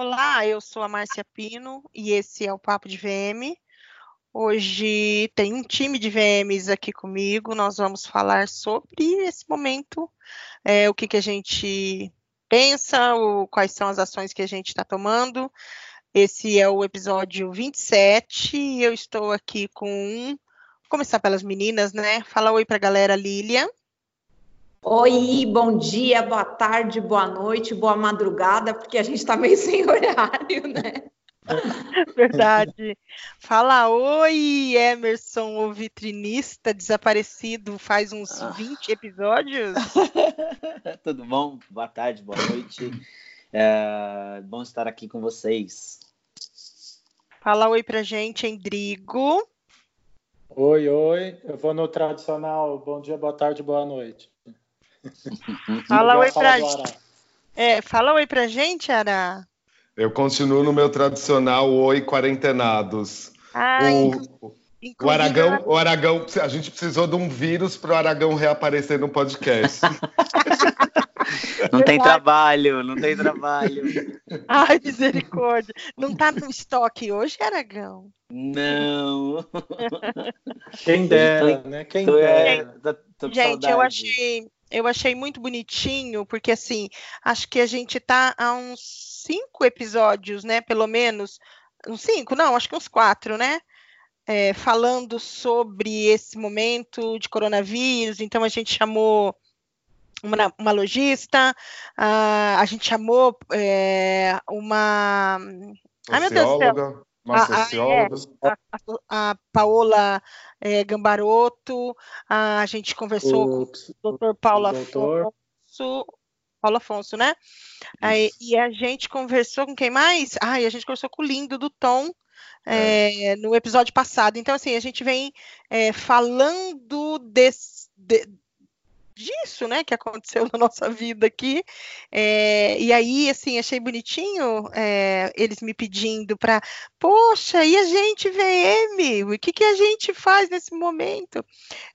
Olá, eu sou a Márcia Pino e esse é o Papo de VM. Hoje tem um time de VMs aqui comigo. Nós vamos falar sobre esse momento, é, o que, que a gente pensa, o, quais são as ações que a gente está tomando. Esse é o episódio 27 e eu estou aqui com. Vou começar pelas meninas, né? Fala oi para a galera, Lília. Oi, bom dia, boa tarde, boa noite, boa madrugada, porque a gente está meio sem horário, né? Verdade. Fala oi, Emerson, o vitrinista desaparecido faz uns 20 ah. episódios. Tudo bom? Boa tarde, boa noite. É bom estar aqui com vocês. Fala oi pra gente, Endrigo. Oi, oi. Eu vou no tradicional bom dia, boa tarde, boa noite. Fala oi pra gente. É, fala oi pra gente, Ara. Eu continuo no meu tradicional oi quarentenados. Ah, o, o Aragão, o Aragão, a gente precisou de um vírus para o Aragão reaparecer no podcast. Não tem trabalho, não tem trabalho. Ai, misericórdia. Não tá no estoque hoje, Aragão? Não. Quem dera, né? Quem dera. É, gente, eu achei, eu achei muito bonitinho, porque assim, acho que a gente tá há uns cinco episódios, né? Pelo menos. Uns cinco, não, acho que uns quatro, né? É, falando sobre esse momento de coronavírus. Então a gente chamou uma, uma lojista, uh, a gente chamou é, uma. Ai, meu Deus do céu. Uma socióloga. A, a, a, a Paola é, Gambaroto, a gente conversou o, com o doutor Paulo Afonso, Paulo Afonso, né? Aí, e a gente conversou com quem mais? Ah, e a gente conversou com o Lindo do Tom é. É, no episódio passado. Então, assim, a gente vem é, falando desse, de, disso, né, que aconteceu na nossa vida aqui. É, e aí, assim, achei bonitinho é, eles me pedindo para, poxa, e a gente VM? O que, que a gente faz nesse momento?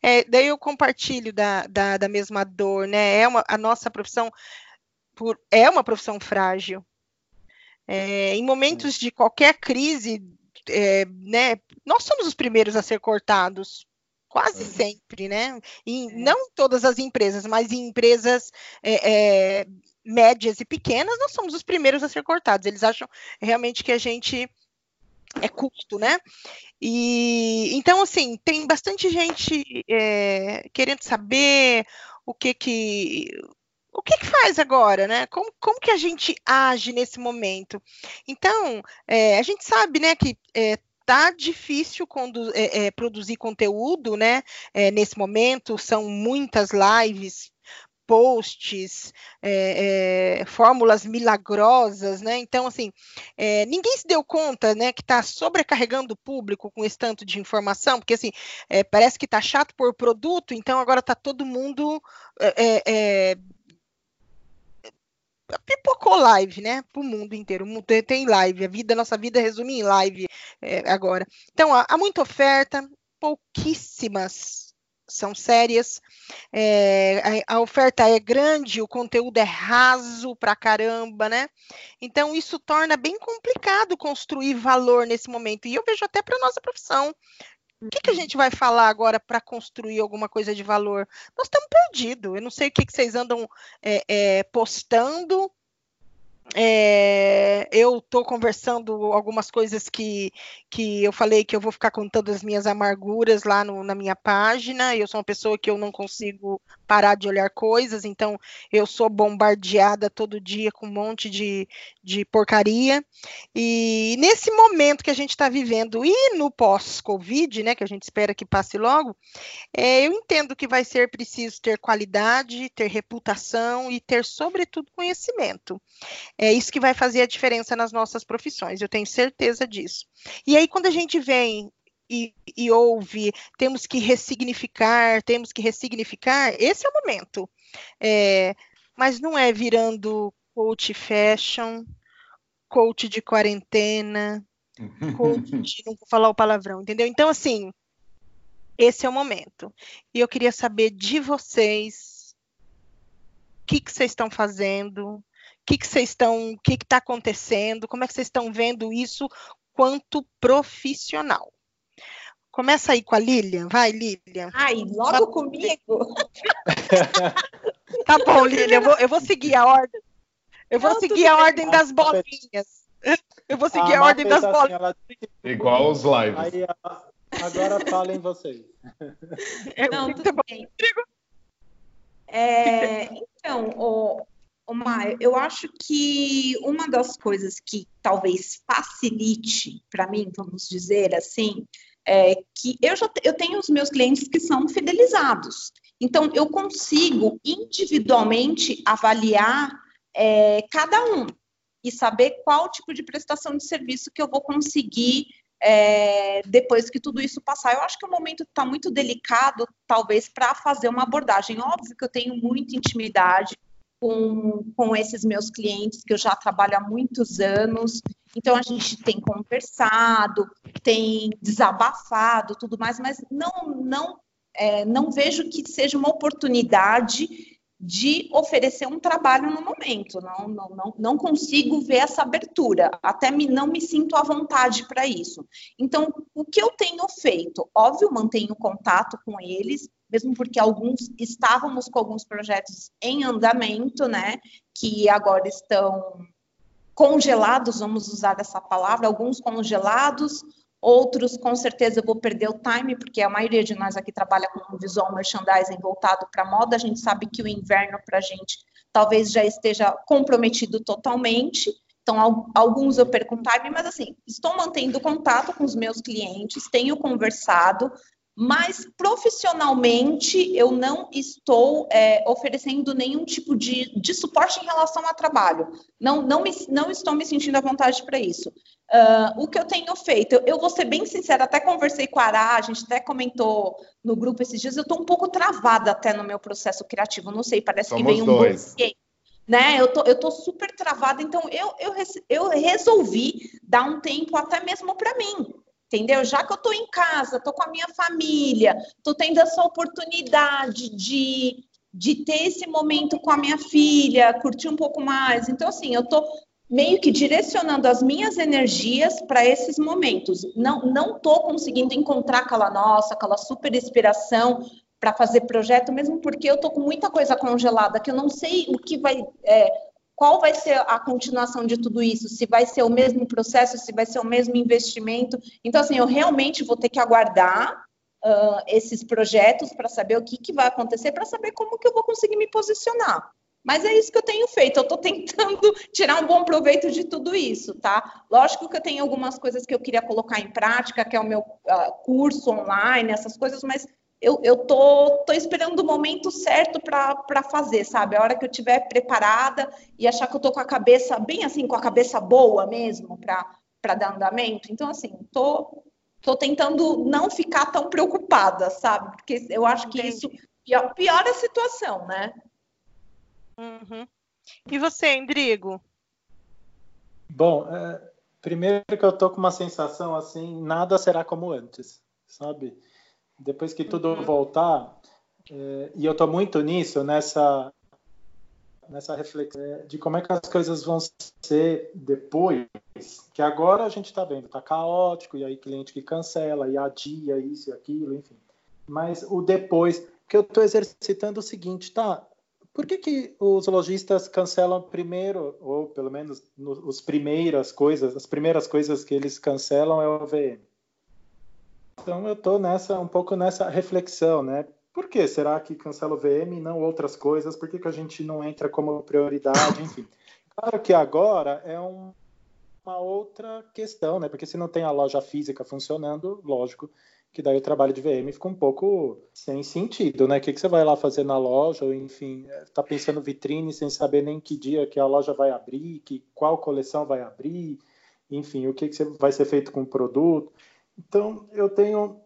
É, daí eu compartilho da, da, da, mesma dor, né? É uma, a nossa profissão por, é uma profissão frágil. É, em momentos de qualquer crise, é, né, nós somos os primeiros a ser cortados quase sempre, né? E é. não todas as empresas, mas em empresas é, é, médias e pequenas, nós somos os primeiros a ser cortados. Eles acham realmente que a gente é custo, né? E então, assim, tem bastante gente é, querendo saber o que que o que, que faz agora, né? Como, como que a gente age nesse momento? Então, é, a gente sabe, né, que é, tá difícil é, é, produzir conteúdo, né? É, nesse momento são muitas lives, posts, é, é, fórmulas milagrosas, né? Então, assim, é, ninguém se deu conta, né, que está sobrecarregando o público com esse tanto de informação, porque assim parece que está chato por produto, então agora está todo mundo pipocou live, né? Para o mundo inteiro. Tem live. A vida, nossa vida resume em live é, agora. Então, há, há, muita oferta, pouquíssimas são sérias. É, a, a, oferta é grande, o conteúdo é raso pra caramba, né? Então, isso torna bem complicado construir valor nesse momento. E eu vejo até para nossa profissão. O que, que, a gente vai falar agora para construir alguma coisa de valor? Nós estamos perdidos. Eu não sei o que, que vocês andam é, é, postando é, eu estou conversando algumas coisas que, que eu falei que eu vou ficar contando as minhas amarguras lá no, na minha página. Eu sou uma pessoa que eu não consigo parar de olhar coisas, então eu sou bombardeada todo dia com um monte de, de porcaria. E nesse momento que a gente está vivendo e no pós-Covid, né, que a gente espera que passe logo, é, eu entendo que vai ser preciso ter qualidade, ter reputação e ter, sobretudo, conhecimento. É isso que vai fazer a diferença nas nossas profissões, eu tenho certeza disso. E aí, quando a gente vem e, e, ouve, temos que ressignificar, temos que ressignificar, esse é o momento. É, mas não é virando coach fashion, coach de quarentena, coach de não vou falar o palavrão, entendeu? Então, assim, esse é o momento. E eu queria saber de vocês o que, que vocês estão fazendo, que, que vocês estão, o que está acontecendo, como é que vocês estão vendo isso quanto profissional. Começa aí com a Lilian, vai, Lilian. Ai, logo comigo? tá bom, Lilian, eu vou, eu vou seguir a ordem. Eu vou Não, seguir a ordem das bolinhas. Eu vou seguir a, a ordem das assim, bolinhas. Ela... Igual os lives. Aí, agora falem vocês. Não, tudo bem. É, então, o, Omar, eu acho que uma das coisas que talvez facilite para mim, vamos dizer assim, é que eu já eu tenho os meus clientes que são fidelizados. Então, eu consigo individualmente avaliar é, cada um e saber qual tipo de prestação de serviço que eu vou conseguir é, depois que tudo isso passar. Eu acho que o momento está muito delicado, talvez, para fazer uma abordagem. Óbvio que eu tenho muita intimidade com, com esses meus clientes que eu já trabalho há muitos anos. Então a gente tem conversado, tem desabafado, tudo mais, mas não não é, não vejo que seja uma oportunidade de oferecer um trabalho no momento. Não, não, não, não consigo ver essa abertura, até me, não me sinto à vontade para isso. Então, o que eu tenho feito? Óbvio, mantenho contato com eles, mesmo porque alguns estávamos com alguns projetos em andamento, né, que agora estão congelados, vamos usar essa palavra, alguns congelados, outros com certeza eu vou perder o time, porque a maioria de nós aqui trabalha com visual merchandising voltado para moda, a gente sabe que o inverno para a gente talvez já esteja comprometido totalmente, então alguns eu perco time, mas assim, estou mantendo contato com os meus clientes, tenho conversado, mas profissionalmente eu não estou é, oferecendo nenhum tipo de, de suporte em relação ao trabalho. Não, não, me, não estou me sentindo à vontade para isso. Uh, o que eu tenho feito, eu, eu, vou ser bem sincera, até conversei com a Ara, a gente até comentou no grupo esses dias, eu estou um pouco travada até no meu processo criativo, não sei, parece Somos que vem um dois. né? Eu tô, eu tô super travada, então eu, eu, eu resolvi dar um tempo até mesmo para mim entendeu? Já que eu estou em casa, estou com a minha família, estou tendo essa oportunidade de, de ter esse momento com a minha filha, curtir um pouco mais. Então, assim, eu estou meio que direcionando as minhas energias para esses momentos. Não não estou conseguindo encontrar aquela nossa, aquela super inspiração para fazer projeto, mesmo porque eu estou com muita coisa congelada que eu não sei o que vai é, qual vai ser a continuação de tudo isso? Se vai ser o mesmo processo, se vai ser o mesmo investimento. Então, assim, eu realmente vou ter que aguardar uh, esses projetos para saber o que, que vai acontecer, para saber como que eu vou conseguir me posicionar. Mas é isso que eu tenho feito, eu estou tentando tirar um bom proveito de tudo isso, tá? Lógico que eu tenho algumas coisas que eu queria colocar em prática, que é o meu uh, curso online, essas coisas, mas eu, eu tô, tô esperando o momento certo para fazer, sabe? A hora que eu estiver preparada e achar que eu tô com a cabeça, bem assim, com a cabeça boa mesmo para dar andamento. Então, assim, tô, tô tentando não ficar tão preocupada, sabe? Porque eu acho que Entendi. isso piora, piora a situação, né? Uhum. E você, Endrigo? Bom, é, primeiro que eu tô com uma sensação assim, nada será como antes, sabe? Depois que tudo uhum. voltar, é, e eu estou muito nisso, nessa, nessa reflexão é, de como é que as coisas vão ser depois, que agora a gente está vendo, está caótico, e aí cliente que cancela, e adia isso e aquilo, enfim. Mas o depois, que eu estou exercitando o seguinte, tá? Por que, que os lojistas cancelam primeiro, ou pelo menos no, as primeiras coisas, as primeiras coisas que eles cancelam é o VM? Então eu estou nessa um pouco nessa reflexão, né? Por que será que cancela o VM e não outras coisas? Por que, que a gente não entra como prioridade? Enfim, claro que agora é um, uma outra questão, né? Porque se não tem a loja física funcionando, lógico que daí o trabalho de VM fica um pouco sem sentido, né? O que, que você vai lá fazer na loja, enfim, está pensando vitrine sem saber nem que dia que a loja vai abrir, que qual coleção vai abrir, enfim, o que, que vai ser feito com o produto. Então, eu tenho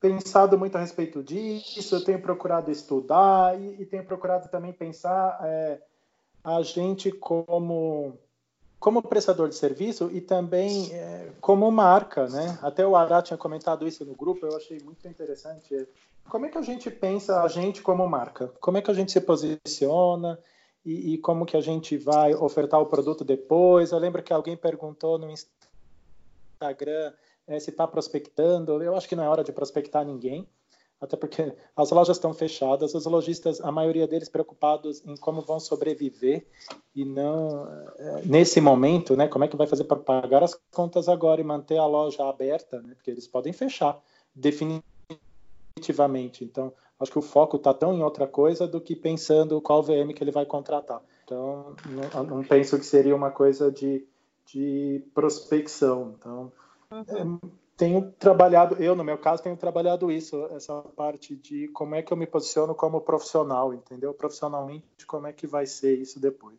pensado muito a respeito disso, eu tenho procurado estudar e, e tenho procurado também pensar é, a gente como como prestador de serviço e também é, como marca, né? Até o Ará tinha comentado isso no grupo, eu achei muito interessante. Como é que a gente pensa a gente como marca? Como é que a gente se posiciona? e, e, como que a gente vai ofertar o produto depois. Eu lembro que alguém perguntou no Instagram é, se está prospectando. Eu acho que não é hora de prospectar ninguém, até porque as lojas estão fechadas, os lojistas, a maioria deles preocupados em como vão sobreviver e não é, nesse momento, né? Como é que vai fazer para pagar as contas agora e manter a loja aberta, né? Porque eles podem fechar definitivamente. Então, acho que o foco está tão em outra coisa do que pensando qual VM que ele vai contratar. Então, não, não penso que seria uma coisa de, de prospecção. Então, tenho trabalhado, eu no meu caso, tenho trabalhado isso, essa parte de como é que eu me posiciono como profissional, entendeu? Profissionalmente, como é que vai ser isso depois.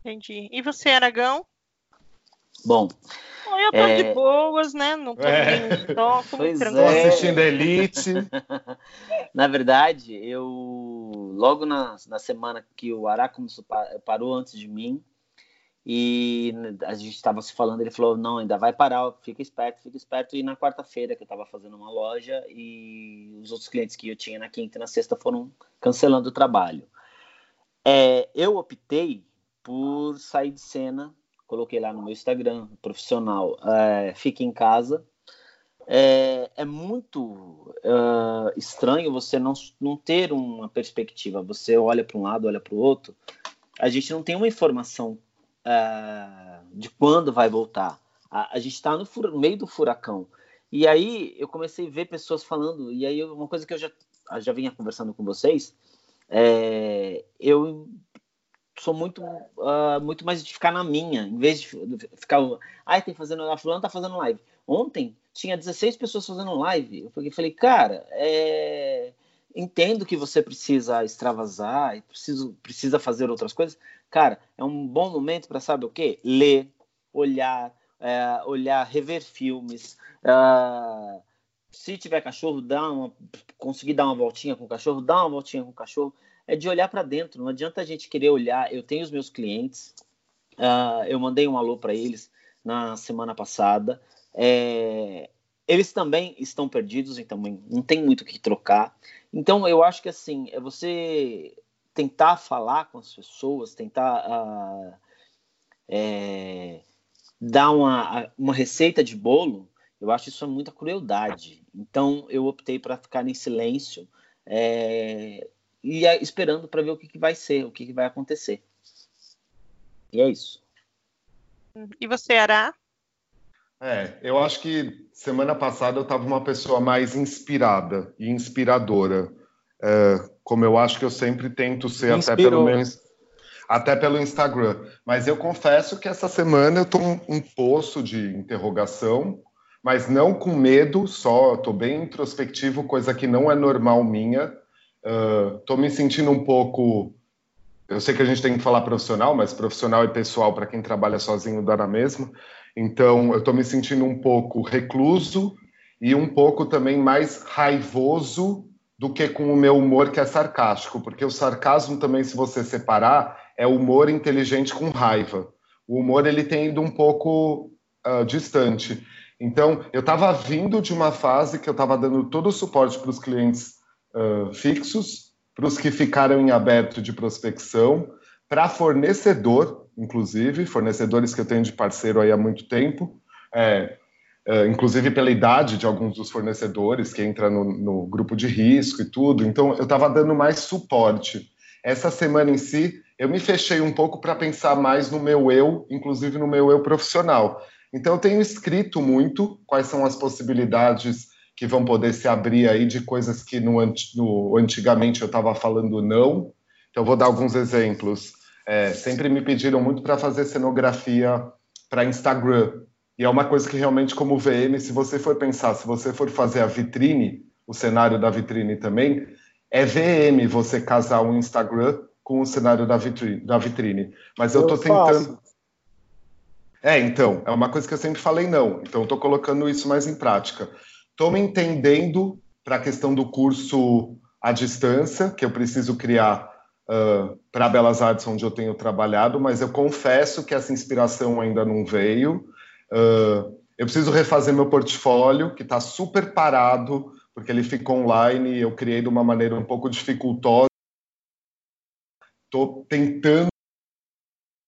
Entendi. E você, Aragão? Bom, eu tô é... de boas, né? Não tô é... toco, pois tranquilo. É. assistindo Elite. na verdade, eu logo na, na semana que o Ará começou, parou antes de mim e a gente estava se falando, ele falou, não, ainda vai parar, fica esperto, fica esperto. E na quarta-feira que eu estava fazendo uma loja e os outros clientes que eu tinha na quinta e na sexta foram cancelando o trabalho. É, eu optei por sair de cena coloquei lá no meu Instagram profissional, é, fique em casa. É, é muito uh, estranho você não, não ter uma perspectiva. Você olha para um lado, olha para o outro. A gente não tem uma informação uh, de quando vai voltar. A, a gente está no, meio do furacão. E aí eu comecei a ver pessoas falando. E aí uma coisa que eu já, já vinha conversando com vocês, é, eu sou muito uh, muito mais de ficar na minha, em vez de ficar, ai, tem fazendo, a fulano tá fazendo live. Ontem tinha 16 pessoas fazendo live. Eu falei, cara, é... entendo que você precisa extravasar preciso, precisa fazer outras coisas. Cara, é um bom momento para sabe o quê? Ler, olhar, é, olhar, rever filmes. Uh, se tiver cachorro, dá uma, conseguir dar uma voltinha com o cachorro, dá uma voltinha com o cachorro é de olhar para dentro. Não adianta a gente querer olhar. Eu tenho os meus clientes, uh, eu mandei um alô para eles na semana passada. É, eles também estão perdidos, então não tem muito o que trocar. Então eu acho que assim é você tentar falar com as pessoas, tentar uh, é, dar uma, uma receita de bolo. Eu acho isso muita crueldade. Então eu optei para ficar em silêncio. É, e esperando para ver o que, que, vai ser, o que, que vai acontecer. E é isso. E você, Ará? É, eu acho que semana passada eu estava uma pessoa mais inspirada e inspiradora, é, como eu acho que eu sempre tento ser até pelo menos até pelo Instagram. Mas eu confesso que essa semana eu estou um, um poço de interrogação, mas não com medo, só estou bem introspectivo, coisa que não é normal minha. Estou uh, me sentindo um pouco. Eu sei que a gente tem que falar profissional, mas profissional e pessoal, para quem trabalha sozinho, dá na mesma. Então, eu estou me sentindo um pouco recluso e um pouco também mais raivoso do que com o meu humor que é sarcástico, porque o sarcasmo também, se você separar, é humor inteligente com raiva. O humor ele tem ido um pouco uh, distante. Então, eu estava vindo de uma fase que eu estava dando todo o suporte para os clientes uh, fixos, para os que ficaram em aberto de prospecção, para fornecedor, inclusive, fornecedores que eu tenho de parceiro aí há muito tempo, é, é, inclusive pela idade de alguns dos fornecedores que entra no, no grupo de risco e tudo. Então, eu estava dando mais suporte. Essa semana em si, eu me fechei um pouco para pensar mais no meu eu, inclusive no meu eu profissional. Então, eu tenho escrito muito quais são as possibilidades que vão poder se abrir aí de coisas que no, no antigamente eu estava falando não. Então, vou dar alguns exemplos. É, sempre me pediram muito para fazer cenografia para Instagram. E é uma coisa que realmente, como VM, se você for pensar, se você for fazer a vitrine, o cenário da vitrine também, é VM você casar um Instagram com o cenário da vitrine. Da vitrine. Mas eu estou tentando. É, então, é uma coisa que eu sempre falei não. Então, estou colocando isso mais em prática. Estou me entendendo para a questão do curso à distância, que eu preciso criar uh, para Belas Artes, onde eu tenho trabalhado, mas eu confesso que essa inspiração ainda não veio. Uh, eu preciso refazer meu portfólio, que está super parado, porque ele fica online e eu criei de uma maneira um pouco dificultosa. Estou tentando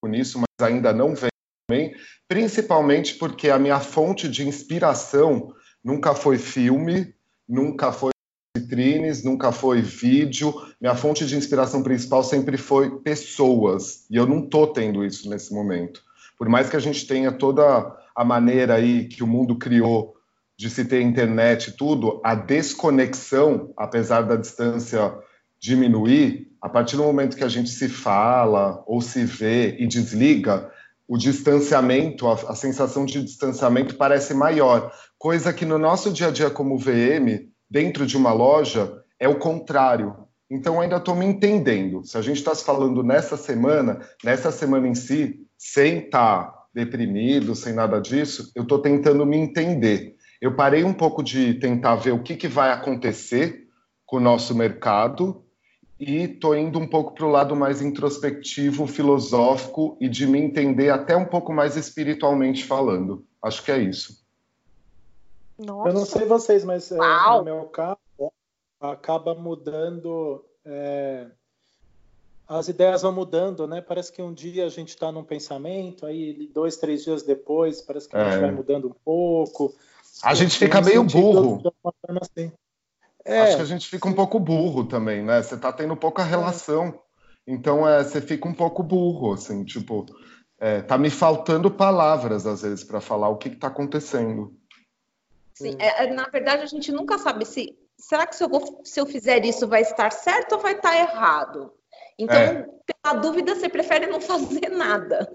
com isso, mas ainda não vem principalmente porque a minha fonte de inspiração nunca foi filme, nunca foi vitrines, nunca foi vídeo. Minha fonte de inspiração principal sempre foi pessoas, e eu não estou tendo isso nesse momento. Por mais que a gente tenha toda a maneira aí que o mundo criou de se ter internet e tudo, a desconexão, apesar da distância diminuir, a partir do momento que a gente se fala ou se vê e desliga, o distanciamento, a, a, sensação de distanciamento parece maior, coisa que no nosso dia a dia como VM, dentro de uma loja, é o contrário. Então ainda estou me entendendo. Se a gente está falando nessa semana, nessa semana em si, sem estar tá deprimido, sem nada disso, eu estou tentando me entender. Eu parei um pouco de tentar ver o que, que vai acontecer com o nosso mercado e estou indo um pouco para o lado mais introspectivo, filosófico e de me entender até um pouco mais espiritualmente falando. Acho que é isso. Nossa. Eu não sei vocês, mas é, no meu caso acaba mudando. É, as ideias vão mudando, né? Parece que um dia a gente está num pensamento, aí dois, três dias depois parece que a gente é. vai mudando um pouco. A gente fica meio burro. Assim. É. Acho que a gente fica um pouco burro também, né? Você tá tendo pouca relação. Então, é, você fica um pouco burro, assim, tipo, é, tá me faltando palavras, às vezes, para falar o que, que tá acontecendo. Sim, é, é, na verdade, a gente nunca sabe se. Será que se eu, vou, se eu fizer isso vai estar certo ou vai estar errado? Então, é. pela dúvida, você prefere não fazer nada.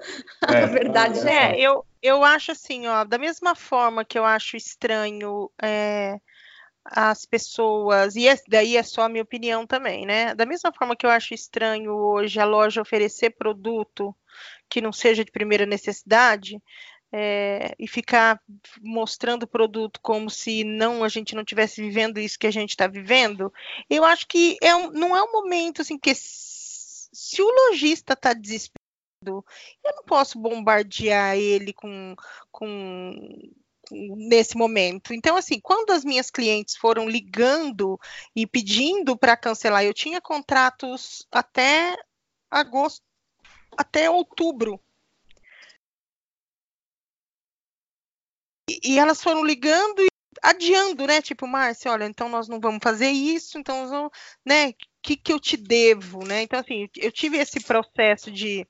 É. A verdade é. é. eu, eu acho assim, ó, da mesma forma que eu acho estranho é, as pessoas, e daí é só a minha opinião também, né? Da mesma forma que eu acho estranho hoje a loja oferecer produto que não seja de primeira necessidade, é, e ficar mostrando o produto como se não a gente não tivesse vivendo isso que a gente está vivendo, eu acho que é um, não é um momento assim que se o lojista está desesperado, eu não posso bombardear ele com, com nesse momento. Então, assim, quando as minhas clientes foram ligando e pedindo para cancelar, eu tinha contratos até agosto, até outubro. E, elas foram ligando e adiando, né? Tipo, Márcia, olha, então nós não vamos fazer isso, então vamos, né? Que, que eu te devo, né? Então, assim, eu tive esse processo de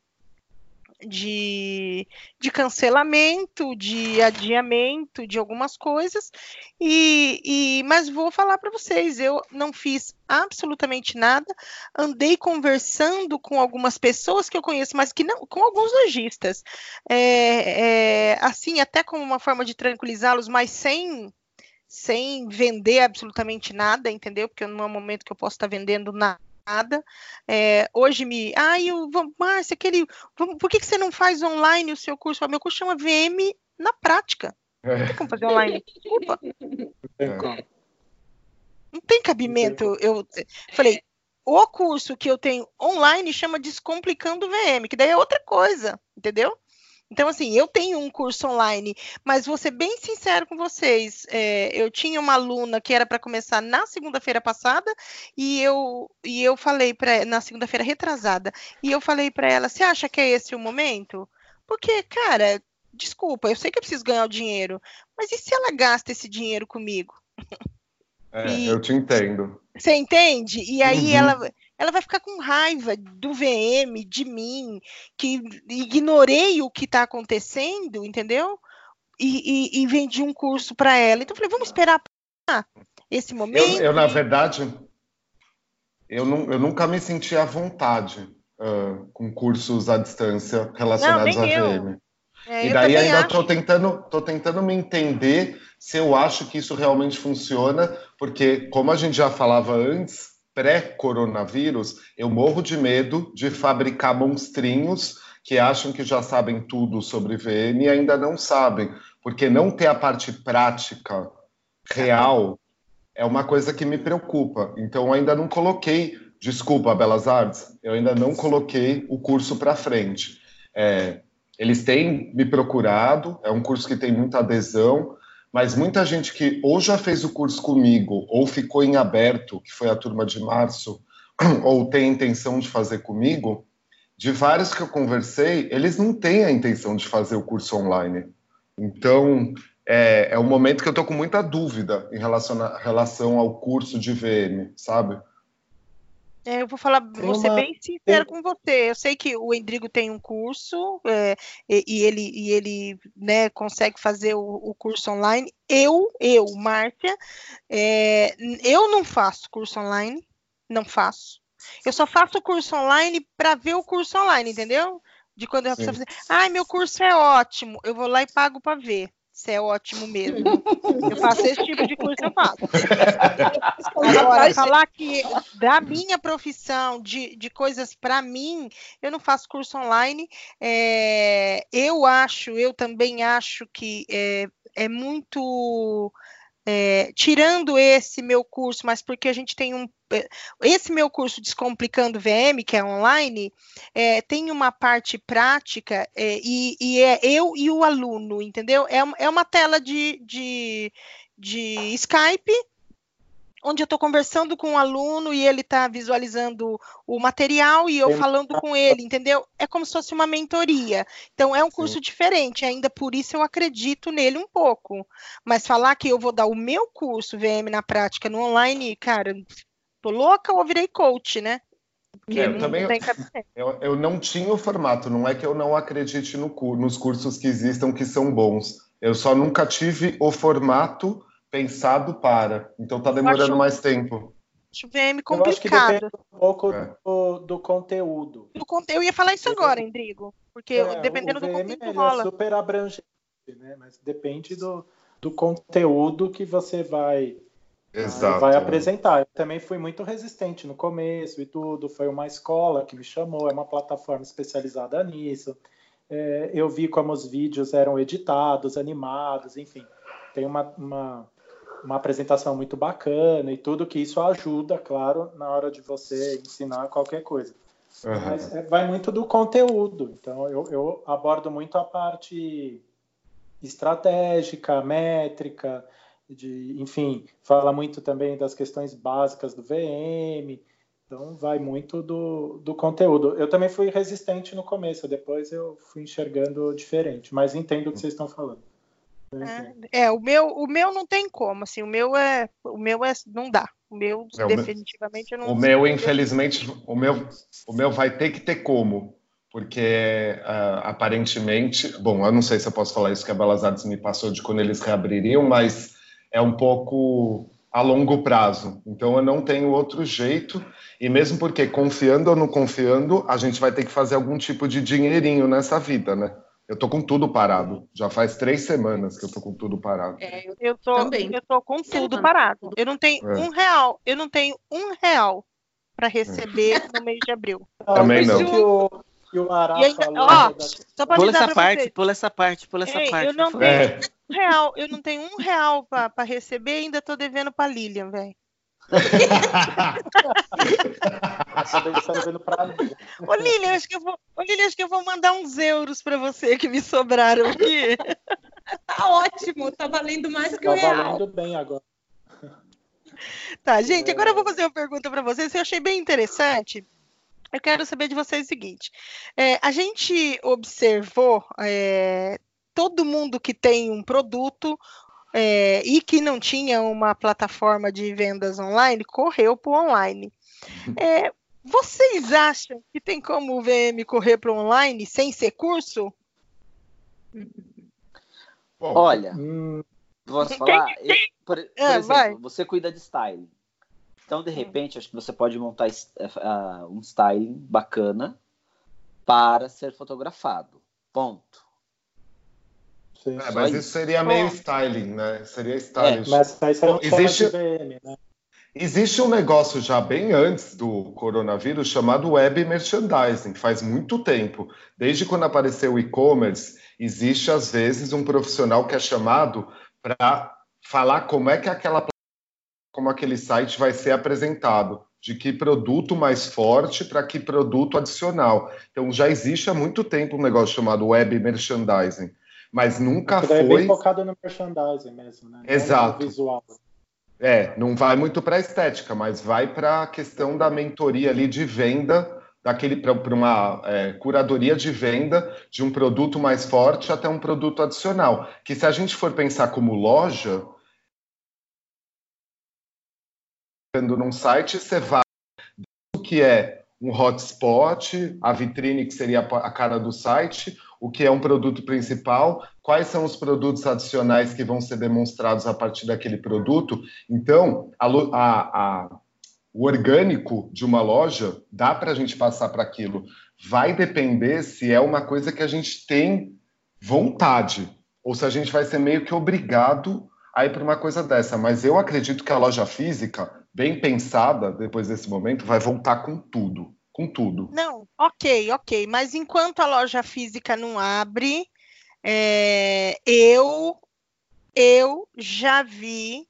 de, de cancelamento, de adiamento de algumas coisas, e, e mas vou falar para vocês, eu não fiz absolutamente nada, andei conversando com algumas pessoas que eu conheço, mas que não, com alguns lojistas, é, é, assim, até como uma forma de tranquilizá-los, mas sem sem vender absolutamente nada, entendeu? Porque não é um momento que eu posso estar vendendo nada. É, hoje me. Ah, eu. Márcia, aquele. Por que, que você não faz online o seu curso? Meu curso chama VM na prática. Não tem como fazer online. Desculpa. Não tem cabimento. Eu falei, o curso que eu tenho online chama Descomplicando VM, que daí é outra coisa, entendeu? Então, assim, eu tenho um curso online, mas vou ser bem sincero com vocês. É, eu tinha uma aluna que era para começar na segunda-feira passada, e eu, e eu falei para na segunda-feira retrasada, e eu falei para ela: você acha que é esse o momento? Porque, cara, desculpa, eu sei que eu preciso ganhar o dinheiro, mas e se ela gasta esse dinheiro comigo? É, e, eu te entendo. Você entende? E aí uhum. ela ela vai ficar com raiva do VM, de mim, que ignorei o que está acontecendo, entendeu? E, e, e, vendi um curso para ela. Então, eu falei, vamos esperar esse momento. Eu, eu, na verdade, eu, não, eu nunca me senti à vontade uh, com cursos à distância relacionados não, à VM. É, e daí ainda estou tentando, tô tentando me entender se eu acho que isso realmente funciona, porque como a gente já falava antes, pré-coronavírus, eu morro de medo de fabricar monstrinhos que acham que já sabem tudo sobre VM e ainda não sabem, porque não ter a parte prática real é uma coisa que me preocupa. Então, ainda não coloquei, desculpa, Belas Artes, eu ainda não coloquei o curso para frente. É, eles têm me procurado, é um curso que tem muita adesão, mas muita gente que ou já fez o curso comigo, ou ficou em aberto, que foi a turma de março, ou tem intenção de fazer comigo, de vários que eu conversei, eles não têm a intenção de fazer o curso online. Então, é, é um momento que eu estou com muita dúvida em relação, a, relação ao curso de VM, sabe? É, eu vou falar, vou ser bem sincero com você. Eu sei que o Endrigo tem um curso é, e, e, ele, e ele né, consegue fazer o, o, curso online. Eu, eu, Márcia, é, eu não faço curso online, não faço. Eu só faço curso online para ver o curso online, entendeu? De quando eu preciso fazer. Ai, meu curso é ótimo. Eu vou lá e pago para ver. Isso é ótimo mesmo. Eu faço esse tipo de curso, eu faço. Agora, falar que da minha profissão, de, de coisas para mim, eu não faço curso online. É, eu acho, eu também acho que é, é muito é, tirando esse meu curso, mas porque a gente tem um. É, esse meu curso Descomplicando VM, que é online, é, tem uma parte prática é, e, e, é eu e o aluno, entendeu? É, é uma tela de, de, de Skype onde eu estou conversando com um aluno e ele está visualizando o material e eu falando com ele, entendeu? É como se fosse uma mentoria. Então é um curso Sim. diferente, ainda por isso eu acredito nele um pouco. Mas falar que eu vou dar o meu curso VM na prática no online, cara, tô louca ou virei coach, né? É, eu também eu, eu, não tinha o formato, não é que eu não acredite no, nos cursos que existam que são bons. Eu só nunca tive o formato pensado para. Então tá demorando acho, mais tempo. Acho VM complicado. Eu acho que depende um pouco é. do, do, conteúdo. Do, eu ia falar isso agora, Endrigo, porque é, dependendo do conteúdo ele rola. É super abrangente, né? Mas depende do, do conteúdo que você vai Exato. vai apresentar. Eu também fui muito resistente no começo e tudo. Foi uma escola que me chamou, é uma plataforma especializada nisso. É, eu vi como os vídeos eram editados, animados, enfim. Tem uma, uma, uma apresentação muito bacana e tudo que isso ajuda, claro, na hora de você ensinar qualquer coisa. Uhum. Mas é, vai muito do conteúdo. Então, eu, eu abordo muito a parte estratégica, métrica, de, enfim, fala muito também das questões básicas do VM. Então, vai muito do, do conteúdo. Eu também fui resistente no começo, depois eu fui enxergando diferente, mas entendo o que vocês estão falando. É, é, o meu, o meu não tem como, assim, o meu é, o meu é, não dá. O meu é, definitivamente o não. O meu, infelizmente, o meu, o meu vai ter que ter como, porque uh, aparentemente, bom, eu não sei se eu posso falar isso que a Belas Artes me passou de quando eles reabririam, mas é um pouco a longo prazo. Então eu não tenho outro jeito, e mesmo porque confiando ou não confiando, a gente vai ter que fazer algum tipo de dinheirinho nessa vida, né? Eu tô com tudo parado. Já faz três semanas que eu tô com tudo parado. É, eu, eu, tô, também. eu tô com tudo parado. Eu não tenho é. um real. Eu não tenho um real para receber é. no mês de abril. Também não. O, que o Ará ainda, falou, ó, só pula essa parte, vocês. pula essa parte, pula essa Ei, parte. Eu não tenho é. um real. Eu não tenho um real para receber. Ainda tô devendo para Lilian, velho. Ô Lilian, acho que eu vou, ô, Lilian, acho que eu vou mandar uns euros para você que me sobraram aqui. tá ótimo, tá valendo mais que tá o real. Tá valendo bem agora. Tá, gente, agora eu vou fazer uma pergunta para vocês. Eu achei bem interessante. Eu quero saber de vocês o seguinte: é, a gente observou é, todo mundo que tem um produto é, e que não tinha uma plataforma de vendas online, correu para o online. É, vocês acham que tem como o VM correr para o online sem ser curso? Bom, Olha, hum... posso falar? Eu, por, por é, exemplo, vai. você cuida de styling. Então, de repente, acho que você pode montar uh, um styling bacana para ser fotografado. Ponto. Sim, é, mas isso seria meio styling, né? Seria styling. É, mas aí você não existe, VM, né? Existe um negócio já bem antes do coronavírus chamado web merchandising, faz muito tempo. Desde quando apareceu o e-commerce, existe às vezes um profissional que é chamado para falar como é que aquela como aquele site vai ser apresentado, de que produto mais forte para que produto adicional. Então já existe há muito tempo um negócio chamado web merchandising mas nunca foi. É bem focado no merchandising mesmo, né? Exato. visual. É, não vai muito para a estética, mas vai para a questão da mentoria ali de venda daquele para uma é, curadoria de venda de um produto mais forte até um produto adicional. Que se a gente for pensar como loja, num site, você vai o que é um hotspot, a vitrine que seria a cara do site, o que é um produto principal, quais são os produtos adicionais que vão ser demonstrados a partir daquele produto. Então, a, a, a, o orgânico de uma loja dá para a gente passar para aquilo. Vai depender se é uma coisa que a gente tem vontade ou se a gente vai ser meio que obrigado a ir para uma coisa dessa. Mas eu acredito que a loja física, bem pensada, depois desse momento, vai voltar com tudo. Com tudo. Não, ok, ok. Mas enquanto a loja física não abre, é, eu, eu já vi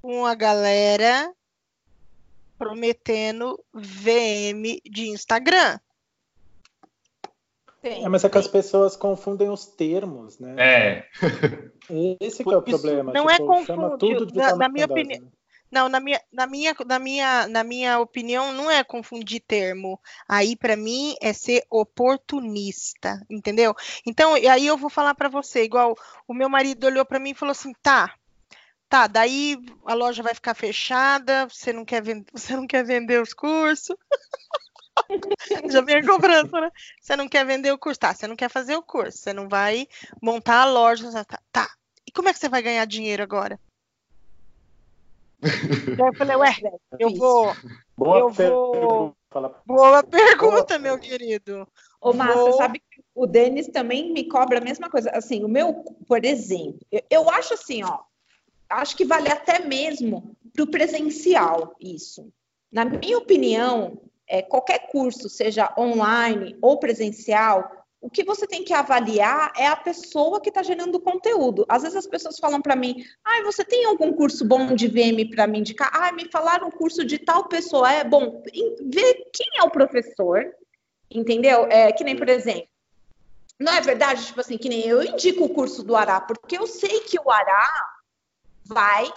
uma galera prometendo VM de Instagram. É, mas é que as pessoas confundem os termos, né? É. Esse que é o problema. Não tipo, é confundir. Na, na minha opinião. Não, na minha, na, minha, na, minha, na minha opinião, não é confundir termo. Aí, para mim, é ser oportunista, entendeu? Então, aí eu vou falar para você, igual o meu marido olhou para mim e falou assim: tá, tá, daí a loja vai ficar fechada, você não quer, vend você não quer vender os cursos. Já vem a cobrança, né? Você não quer vender o curso, tá? Você não quer fazer o curso, você não vai montar a loja, tá? tá. E como é que você vai ganhar dinheiro agora? Eu falei, ué, eu vou. Boa eu vou. Boa pergunta, meu querido. Ô, Márcia, vou... sabe que o Denis também me cobra a mesma coisa. Assim, o meu, por exemplo, eu, eu acho assim, ó, acho que vale até mesmo para o presencial isso. Na minha opinião, é, qualquer curso, seja online ou presencial, o que você tem que avaliar é a pessoa que está gerando conteúdo. Às vezes as pessoas falam para mim, ah, você tem algum curso bom de VM para me indicar? Ah, me falaram um curso de tal pessoa. É bom, ver quem é o professor, entendeu? É, que nem, por exemplo, não é verdade, tipo assim, que nem eu indico o curso do Ará, porque eu sei que o Ará vai,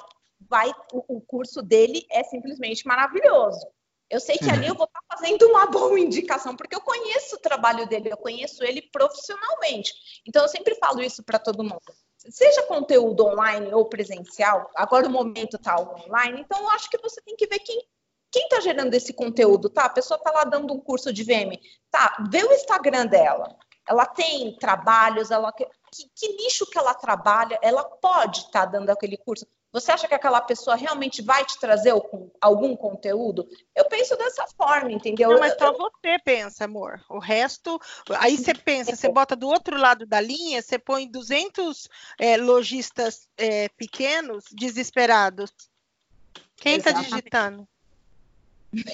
vai, o, o curso dele é simplesmente maravilhoso. Eu sei que ali eu vou estar fazendo uma boa indicação, porque eu conheço o trabalho dele, eu conheço ele profissionalmente. Então, eu sempre falo isso para todo mundo. Seja conteúdo online ou presencial, agora o momento está online, então eu acho que você tem que ver quem quem está gerando esse conteúdo, tá? A pessoa está lá dando um curso de VM, tá? Vê o Instagram dela. Ela tem trabalhos, ela que, que nicho que ela trabalha, ela pode estar tá dando aquele curso. Você acha que aquela pessoa realmente vai te trazer algum conteúdo? Eu penso dessa forma, entendeu? Não, mas só você pensa, amor. O resto, aí você pensa, você bota do outro lado da linha, você põe 200 é, lojistas é, pequenos desesperados. Quem está digitando?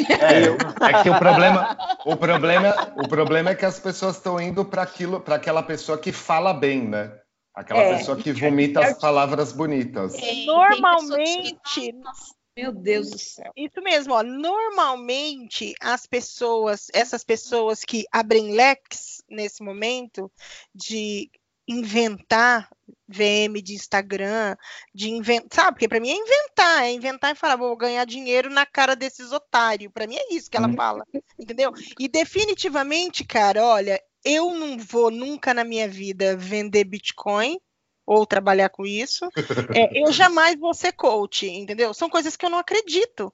É, é, que o problema, o problema, o problema é que as pessoas estão indo para aquilo, para aquela pessoa que fala bem, né? Aquela é, pessoa que vomita as palavras bonitas. É, normalmente. Meu Deus do céu. Isso mesmo, ó. Normalmente as pessoas, essas pessoas que abrem leques nesse momento de inventar VM de Instagram, de inventar, sabe? Porque para mim é inventar, é inventar e falar, vou ganhar dinheiro na cara desses otários. Para mim é isso que ela hum. fala, entendeu? E definitivamente, cara, olha, eu não vou nunca na minha vida vender Bitcoin ou trabalhar com isso. É, eu jamais vou ser coach, entendeu? São coisas que eu não acredito.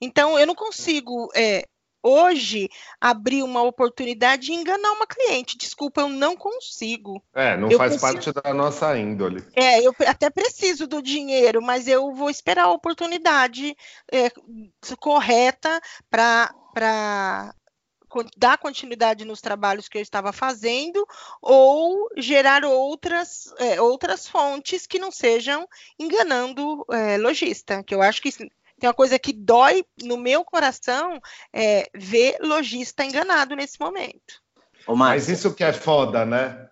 Então, eu não consigo é, hoje abrir uma oportunidade e enganar uma cliente. Desculpa, eu não consigo. É, não eu faz parte da nossa índole. É, eu até preciso do dinheiro, mas eu vou esperar a oportunidade é, correta para dar continuidade nos trabalhos que eu estava fazendo ou gerar outras, é, outras fontes que não sejam enganando é, lojista, que eu acho que tem uma coisa que dói no meu coração é ver lojista enganado nesse momento. Mas isso que é foda, né?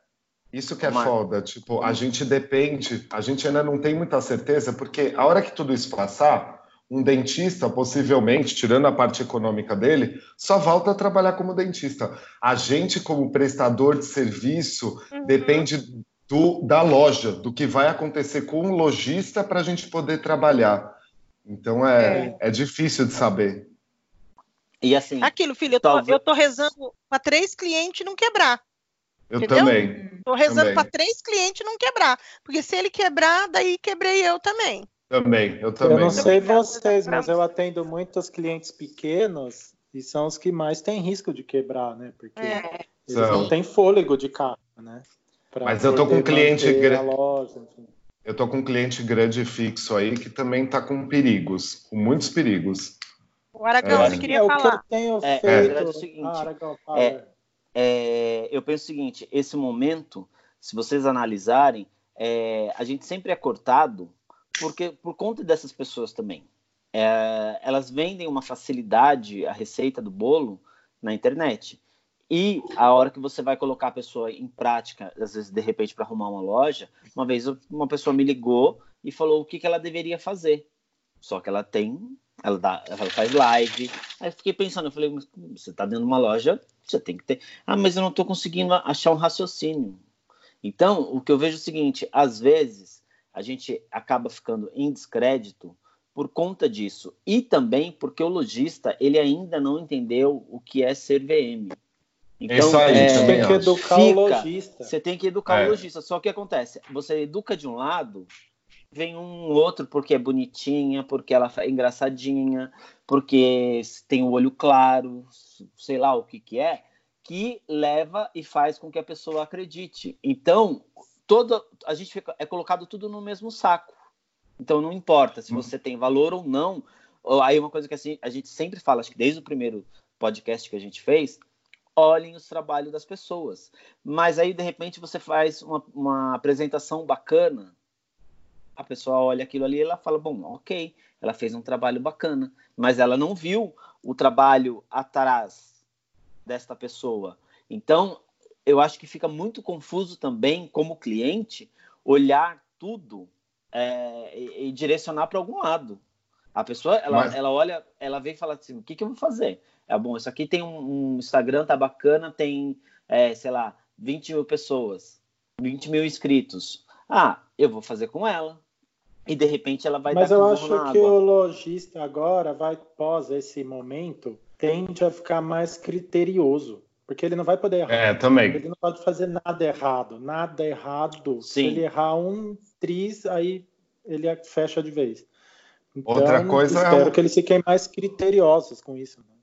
Isso que é foda. Tipo, a gente depende, a gente ainda não tem muita certeza, porque a hora que tudo isso passar, um dentista, possivelmente, tirando a parte econômica dele, só volta a trabalhar como dentista. A gente, como prestador de serviço, uhum. depende do, da loja, do que vai acontecer com o lojista para a gente poder trabalhar. Então é, é, é difícil de saber. E assim. Aquilo, filho, eu tô, talvez... eu tô rezando para três clientes não quebrar. Eu entendeu? também. Tô rezando para três clientes não quebrar. Porque se ele quebrar, daí quebrei eu também. Também, eu também. Eu não sei vocês, mas eu atendo muitos clientes pequenos e são os que mais têm risco de quebrar, né? Porque é. eles não têm fôlego de carro, né? Mas eu tô com um cliente grande. Eu tô com um cliente grande fixo aí que também tá com perigos, com muitos perigos. O Aragão, é. você queria é, falar? O que eu tenho é, feito... é, o seguinte, ah, Aragão, é, é, eu penso o seguinte, esse momento, se vocês analisarem, é, a gente sempre é cortado porque por conta dessas pessoas também. É, elas vendem uma facilidade a receita do bolo na internet. E a hora que você vai colocar a pessoa em prática, às vezes de repente para arrumar uma loja, uma vez uma pessoa me ligou e falou o que, que ela deveria fazer. Só que ela tem, ela, dá, ela faz live. Aí eu fiquei pensando, eu falei, você está dentro de uma loja, você tem que ter. Ah, mas eu não estou conseguindo achar um raciocínio. Então, o que eu vejo é o seguinte: às vezes a gente acaba ficando em descrédito por conta disso e também porque o lojista ele ainda não entendeu o que é ser VM. Então, Isso aí, é, tem que educar fica, o lojista. Você tem que educar é. o lojista. Só que acontece, você educa de um lado, vem um outro porque é bonitinha, porque ela é engraçadinha, porque tem o olho claro, sei lá o que que é, que leva e faz com que a pessoa acredite. Então, todo a gente fica, é colocado tudo no mesmo saco. Então não importa se você tem valor ou não. Aí uma coisa que assim, a gente sempre fala, acho que desde o primeiro podcast que a gente fez, olhem os trabalhos das pessoas. Mas aí de repente você faz uma, uma apresentação bacana, a pessoa olha aquilo ali e ela fala, bom, ok, ela fez um trabalho bacana, mas ela não viu o trabalho atrás desta pessoa. Então eu acho que fica muito confuso também, como cliente, olhar tudo é, e, e, direcionar para algum lado. A pessoa, ela, Mas... ela olha, ela vem e fala assim, o que, que eu vou fazer? É bom, isso aqui tem um, um Instagram, tá bacana, tem, é, sei lá, 20 mil pessoas, 20 mil inscritos. Ah, eu vou fazer com ela. E de repente ela vai Mas dar eu acho que água. o lojista agora vai, pós esse momento, tende a ficar mais criterioso. Porque ele não vai poder errar. É, também. Ele não pode fazer nada errado. Nada errado. Sim. Se ele errar um tris, aí ele fecha de vez. Então, Outra coisa é espero é... que eles fiquem mais criteriosos com isso. Né?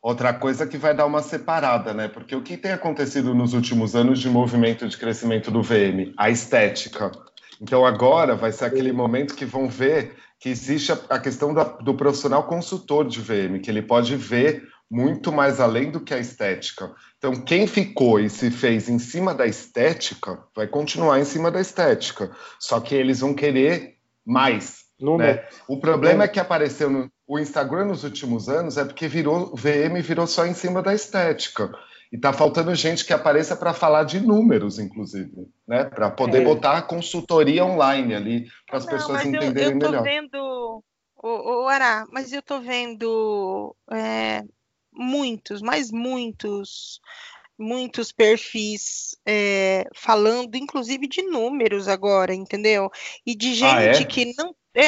Outra coisa que vai dar uma separada, né? Porque o que tem acontecido nos últimos anos de movimento de crescimento do VM? A estética. Então agora vai ser aquele momento que vão ver que existe a, questão do profissional consultor de VM, que ele pode ver muito mais além do que a estética. Então, quem ficou e se fez em cima da estética, vai continuar em cima da estética. Só que eles vão querer mais. Né? O problema é que apareceu no o Instagram nos últimos anos é porque virou VM virou só em cima da estética. E tá faltando gente que apareça para falar de números, inclusive, né? Para poder é. botar a consultoria online ali para as pessoas entenderem eu, eu tô melhor. Vendo, o, o Ará, mas eu tô vendo é, muitos, mas muitos, muitos perfis é, falando, inclusive, de números agora, entendeu? E de gente ah, é? que não. É,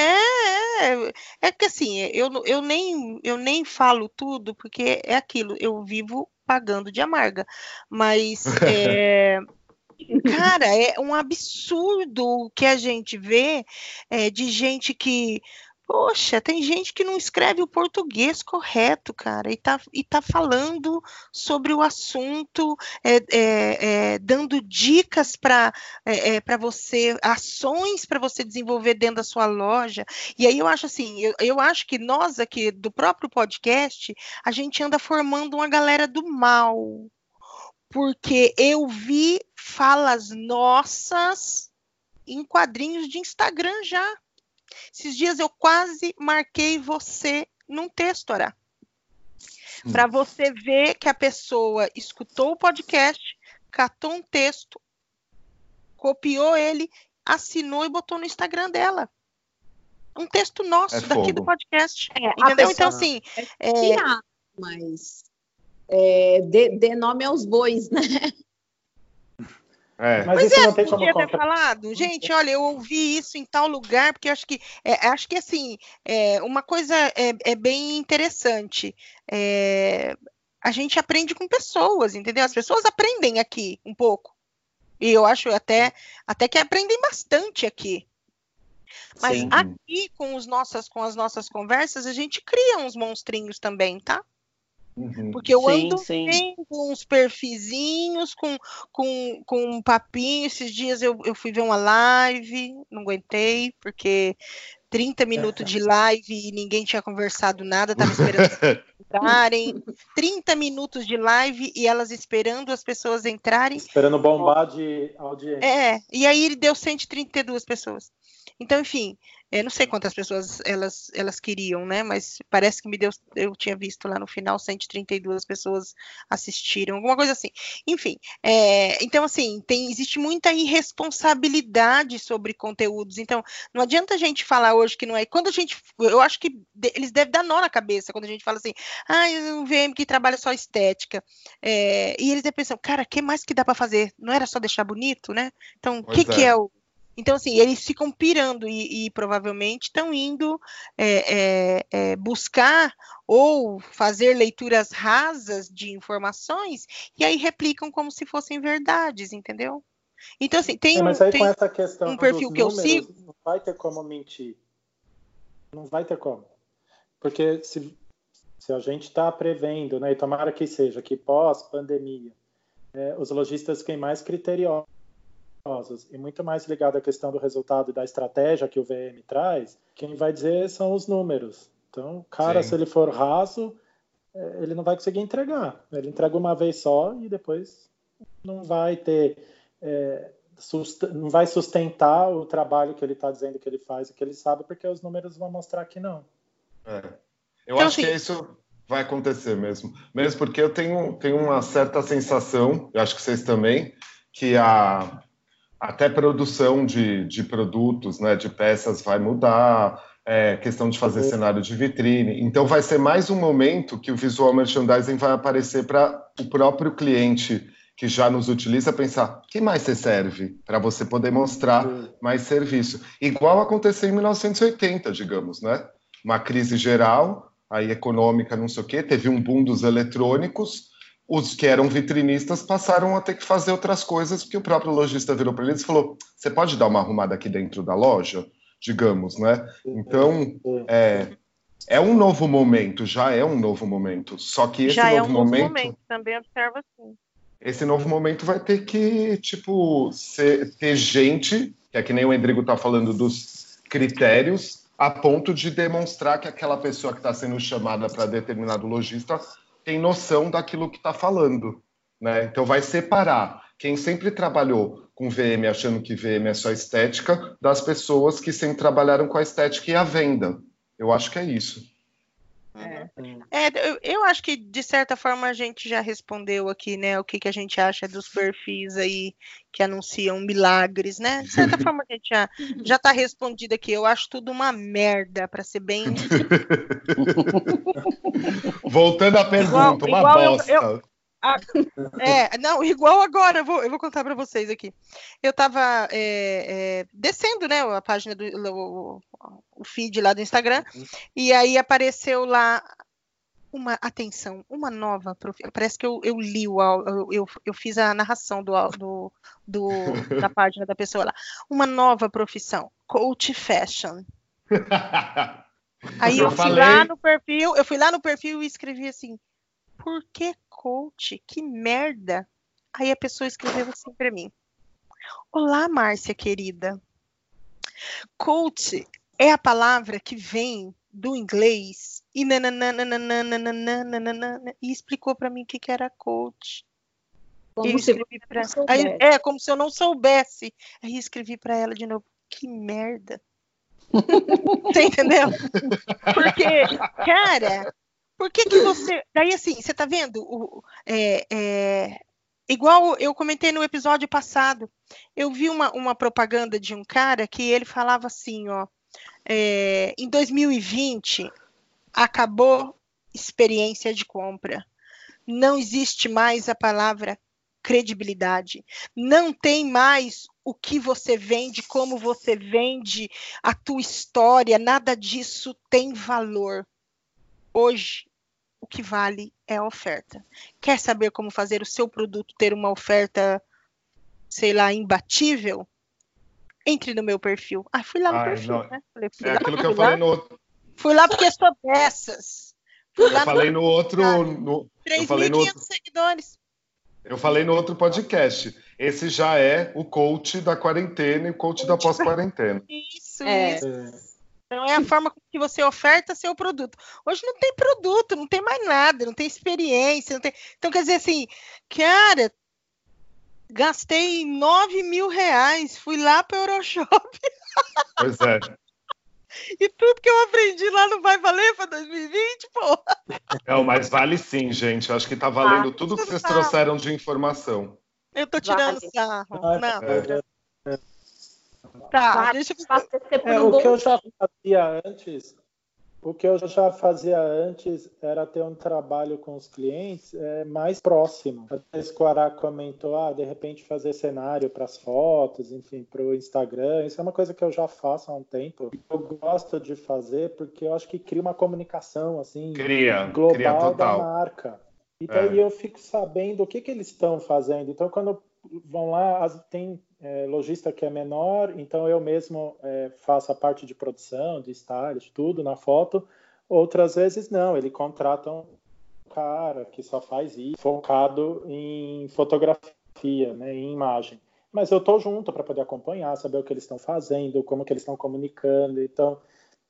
é, é que assim, eu, eu, nem, eu nem falo tudo, porque é aquilo, eu vivo pagando de amarga, mas. É, Cara, é um absurdo que a gente vê é, de gente que Poxa, tem gente que não escreve o português correto, cara, e tá, e tá falando sobre o assunto, é, é, é, dando dicas para é, é, você, ações para você desenvolver dentro da sua loja. E aí eu acho assim, eu, eu acho que nós aqui do próprio podcast, a gente anda formando uma galera do mal. Porque eu vi falas nossas em quadrinhos de Instagram já. Esses dias eu quase marquei você num texto, Ará. Hum. Para você ver que a pessoa escutou o podcast, catou um texto, copiou ele, assinou e botou no Instagram dela. Um texto nosso é daqui do podcast. É, entendeu? Então, assim. É, é... Mas é, dê, dê nome aos bois, né? É. Mas isso é, não tem como ter falado. Gente, olha, eu ouvi isso em tal lugar, porque acho que é, acho que assim, é, uma coisa é, é bem interessante. É, a gente aprende com pessoas, entendeu? As pessoas aprendem aqui um pouco. E eu acho até, até que aprendem bastante aqui. Mas Sim. aqui, com, os nossas, com as nossas conversas, a gente cria uns monstrinhos também, tá? Uhum. Porque eu sim, ando sim. com uns perfizinhos, com, com, com um papinho. Esses dias eu, eu fui ver uma live, não aguentei, porque 30 minutos de live e ninguém tinha conversado nada, tava esperando entrarem. 30 minutos de live e elas esperando as pessoas entrarem. Esperando bombar de audiência. É, e aí ele deu 132 pessoas. Então, enfim, eu não sei quantas pessoas elas, elas queriam, né? Mas parece que me deu. Eu tinha visto lá no final 132 pessoas assistiram, alguma coisa assim. Enfim, é, então assim, tem, existe muita irresponsabilidade sobre conteúdos. Então, não adianta a gente falar hoje que não é. Quando a gente. Eu acho que eles devem dar nó na cabeça quando a gente fala assim, ah, um VM que trabalha só estética. É, e eles pensam, cara, o que mais que dá para fazer? Não era só deixar bonito, né? Então, o que, é. que é o então, assim, eles ficam pirando e, e provavelmente estão indo é, é, é, buscar ou fazer leituras rasas de informações e aí replicam como se fossem verdades, entendeu? Então, assim, tem, é, mas aí tem com essa questão um perfil que números, eu sigo. Não vai ter como mentir. Não vai ter como. Porque se, se a gente está prevendo, né, e tomara que seja, que pós-pandemia, é, os lojistas fiquem mais criteriosos e muito mais ligado à questão do resultado e da estratégia que o VM traz, quem vai dizer são os números. Então, cara, Sim. se ele for raso, é, ele não vai conseguir entregar. Ele entrega uma vez só e depois não vai ter, é, não vai sustentar o trabalho que ele está dizendo que ele faz e que ele sabe, porque os números vão mostrar que não. É. Eu então, acho que isso vai acontecer mesmo. Mesmo porque eu tenho, tenho uma certa sensação, eu acho que vocês também, que a, até produção de, de produtos, né, de peças vai mudar, é, questão de fazer uhum. cenário de vitrine. Então, vai ser mais um momento que o visual merchandising vai aparecer para o próprio cliente que já nos utiliza pensar: que mais você serve? Para você poder mostrar uhum. mais serviço. Igual aconteceu em 1980, digamos, né? Uma crise geral, aí econômica, não sei o quê, teve um boom dos eletrônicos os que eram vitrinistas passaram a ter que fazer outras coisas, porque o próprio lojista virou para eles e falou: você pode dar uma arrumada aqui dentro da loja? Digamos, né? Então, é, é um novo momento, já é um novo momento. Só que esse já novo, é um momento, novo momento, também observa assim. Esse novo momento vai ter que, tipo, ser, ter gente, que é que nem o Endrigo tá falando dos critérios, a ponto de demonstrar que aquela pessoa que está sendo chamada para determinado lojista tem noção daquilo que está falando. Né? Então, vai separar quem sempre trabalhou com VM achando que VM é só estética das pessoas que sempre trabalharam com a estética e a venda. Eu acho que é isso. É. é. eu acho que de certa forma a gente já respondeu aqui, né? O que, que a gente acha dos perfis aí que anunciam milagres, né? De certa forma a gente já já está respondido aqui. Eu acho tudo uma merda, para ser bem. Voltando à pergunta, igual, uma igual bosta. Eu, eu, a, é, não, igual agora, eu vou, eu vou contar para vocês aqui. Eu estava é, é, descendo, né, a página do o, o, feed lá do Instagram, e aí apareceu lá uma atenção, uma nova profissão. Parece que eu, eu li o eu, eu, eu fiz a narração do, do, do, da página da pessoa lá. Uma nova profissão, coach fashion. Aí eu, eu fui falei... lá no perfil, eu fui lá no perfil e escrevi assim: por que coach? Que merda! Aí a pessoa escreveu assim para mim: Olá, Márcia querida. Coach é a palavra que vem do inglês e e explicou para mim o que, que era coach. Como se pra... Aí, é como se eu não soubesse. Aí escrevi para ela de novo: Que merda! Você entendeu? Porque, cara, por que, que você. Daí, assim, você tá vendo? O, é, é... Igual eu comentei no episódio passado, eu vi uma, uma propaganda de um cara que ele falava assim, ó. É, em 2020 acabou experiência de compra. Não existe mais a palavra credibilidade. Não tem mais o que você vende, como você vende, a tua história, nada disso tem valor. Hoje, o que vale é a oferta. Quer saber como fazer o seu produto ter uma oferta, sei lá, imbatível? Entre no meu perfil. Ah, fui lá no Ai, perfil, não. né? Falei, é aquilo que eu falei no outro. Fui lá porque sou dessas. Fui eu falei no, no outro. No, 3.500 seguidores. Eu falei no outro podcast. Esse já é o coach da quarentena e o coach da pós-quarentena. Isso, é. isso. Então é a forma que você oferta seu produto. Hoje não tem produto, não tem mais nada, não tem experiência, não tem. Então quer dizer assim, cara, gastei 9 mil reais, fui lá para o Euroshop. Pois é. E tudo que eu aprendi lá não vai valer para 2020, pô? Não, mas vale sim, gente. Eu acho que está valendo ah, tudo que vocês trouxeram de informação. Eu tô tirando vale. sarro. Não, é. É. Tá, deixa eu... É, o que eu já fazia antes o que eu já fazia antes era ter um trabalho com os clientes é, mais próximo. Que o Ará comentou, ah, de repente fazer cenário para as fotos, enfim, para o Instagram. Isso é uma coisa que eu já faço há um tempo. Eu gosto de fazer porque eu acho que cria uma comunicação assim cria, global cria da marca. E daí é. eu fico sabendo o que, que eles estão fazendo. Então, quando vão lá, tem é, lojista que é menor, então eu mesmo é, faço a parte de produção, de stylist, tudo na foto. Outras vezes não, ele contrata um cara que só faz isso, focado em fotografia, né, em imagem. Mas eu estou junto para poder acompanhar, saber o que eles estão fazendo, como que eles estão comunicando. Então,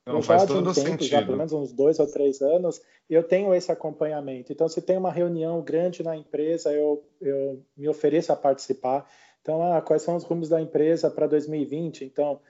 não faz todo um tempo, sentido. Já, pelo menos uns dois ou três anos, eu tenho esse acompanhamento. Então, se tem uma reunião grande na empresa, eu, eu me ofereço a participar. Então, ah, quais são os rumos da empresa para 2020? Então,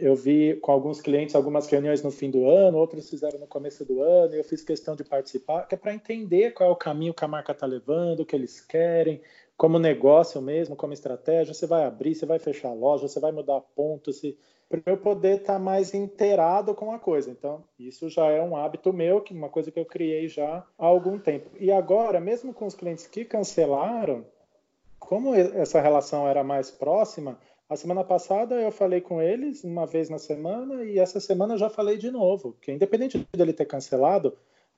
eu vi com alguns clientes algumas reuniões no fim do ano, outros fizeram no começo do ano, e eu fiz questão de participar, que é para entender qual é o caminho que a marca está levando, o que eles querem, como negócio mesmo, como estratégia, você vai abrir, você vai fechar a loja, você vai mudar ponto, se para eu poder estar tá mais inteirado com a coisa. Então, isso já é um hábito meu, que uma coisa que eu criei já há algum tempo. E agora, mesmo com os clientes que cancelaram, como essa relação era mais próxima, a semana passada eu falei com eles uma vez na semana e essa semana eu já falei de novo, que independente dele ter cancelado,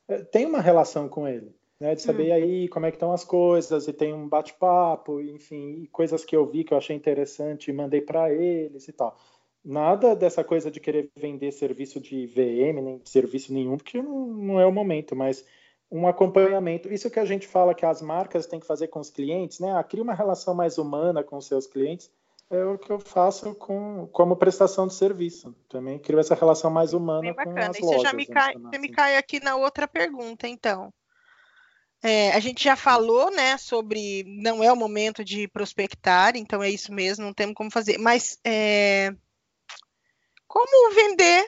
eh, tem uma relação com ele. Né, de saber hum. aí como é que estão as coisas e tem um bate-papo, enfim, coisas que eu vi que eu achei interessante e mandei para eles e tal. Nada dessa coisa de querer vender serviço de VM, nem serviço nenhum, porque não, não é o momento, mas um acompanhamento. Isso que a gente fala que as marcas têm que fazer com os clientes, né? Ah, cria uma relação mais humana com os seus clientes. É o que eu faço com, como prestação de serviço. Também crio essa relação mais humana com as e lojas. Você já me cai, você me cai aqui na outra pergunta, então. É, a gente já falou, né, sobre não é o momento de prospectar, então é isso mesmo, não temos como fazer. Mas é, como vender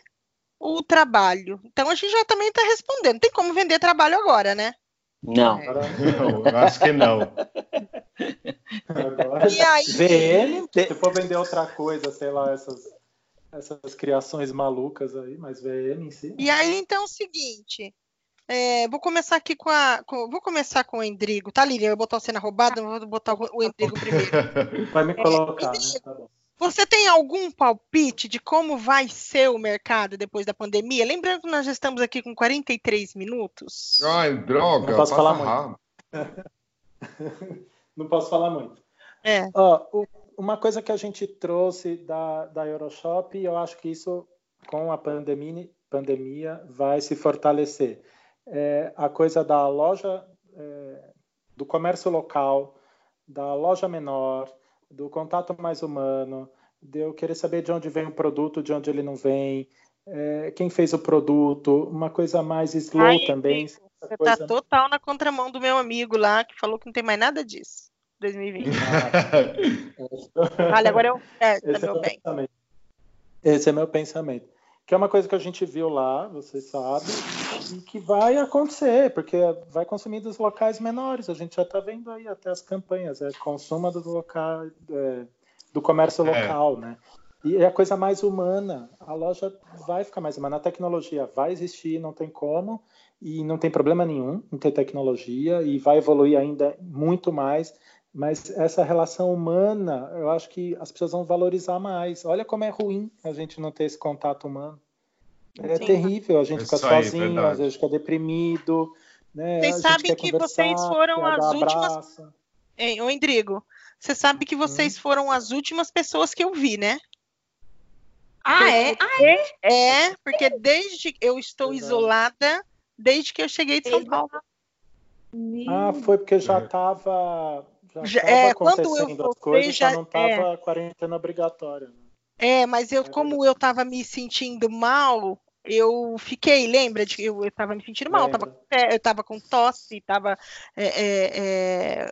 o trabalho? Então a gente já também está respondendo. Tem como vender trabalho agora, né? Não. não acho que não. Agora, e aí? VM, se for vender outra coisa, sei lá, essas, essas criações malucas aí, mas VM em si. E aí, então, é o seguinte. É, vou começar aqui com a. Com, vou começar com o Endrigo, tá, Lilian? Eu vou botar você na roubada, vou botar o Endrigo primeiro. Vai me colocar, é, né? Tá bom. Você tem algum palpite de como vai ser o mercado depois da pandemia? Lembrando que nós já estamos aqui com 43 minutos. Ai, droga. Não posso falar muito. Não posso falar muito. É. Oh, uma coisa que a gente trouxe da, da Euroshop, e eu acho que isso, com a pandemia, pandemia vai se fortalecer. É a coisa da loja, é, do comércio local, da loja menor, do contato mais humano, de eu querer saber de onde vem o produto, de onde ele não vem, é, quem fez o produto, uma coisa mais slow Ai, também. Você está coisa... total na contramão do meu amigo lá, que falou que não tem mais nada disso. 2020. Olha, agora eu. É, tá Esse, é meu bem. Esse é meu pensamento. Que é uma coisa que a gente viu lá, você sabe, e que vai acontecer, porque vai consumir dos locais menores. A gente já está vendo aí até as campanhas, é consuma do local, é, do comércio é. local, né? E é a coisa mais humana. A loja vai ficar mais humana. A tecnologia vai existir, não tem como, e não tem problema nenhum em ter tecnologia, e vai evoluir ainda muito mais. Mas essa relação humana, eu acho que as pessoas vão valorizar mais. Olha como é ruim a gente não ter esse contato humano. É Sim. terrível, a gente fica sozinho, às vezes fica deprimido. Né? Vocês sabem que vocês foram as últimas. Hein, ô Indrigo, você sabe que vocês hum. foram as últimas pessoas que eu vi, né? Ah, é? Ah, é? É, porque desde eu estou Verdade. isolada desde que eu cheguei de São Paulo. Ah, foi porque já estava já, já é, quando eu voltei, coisas, já não estava é. quarentena obrigatória. Né? É, mas eu, é como eu estava me sentindo mal, eu fiquei, lembra de que eu estava me sentindo mal, tava, eu estava com tosse, estava é, é, é,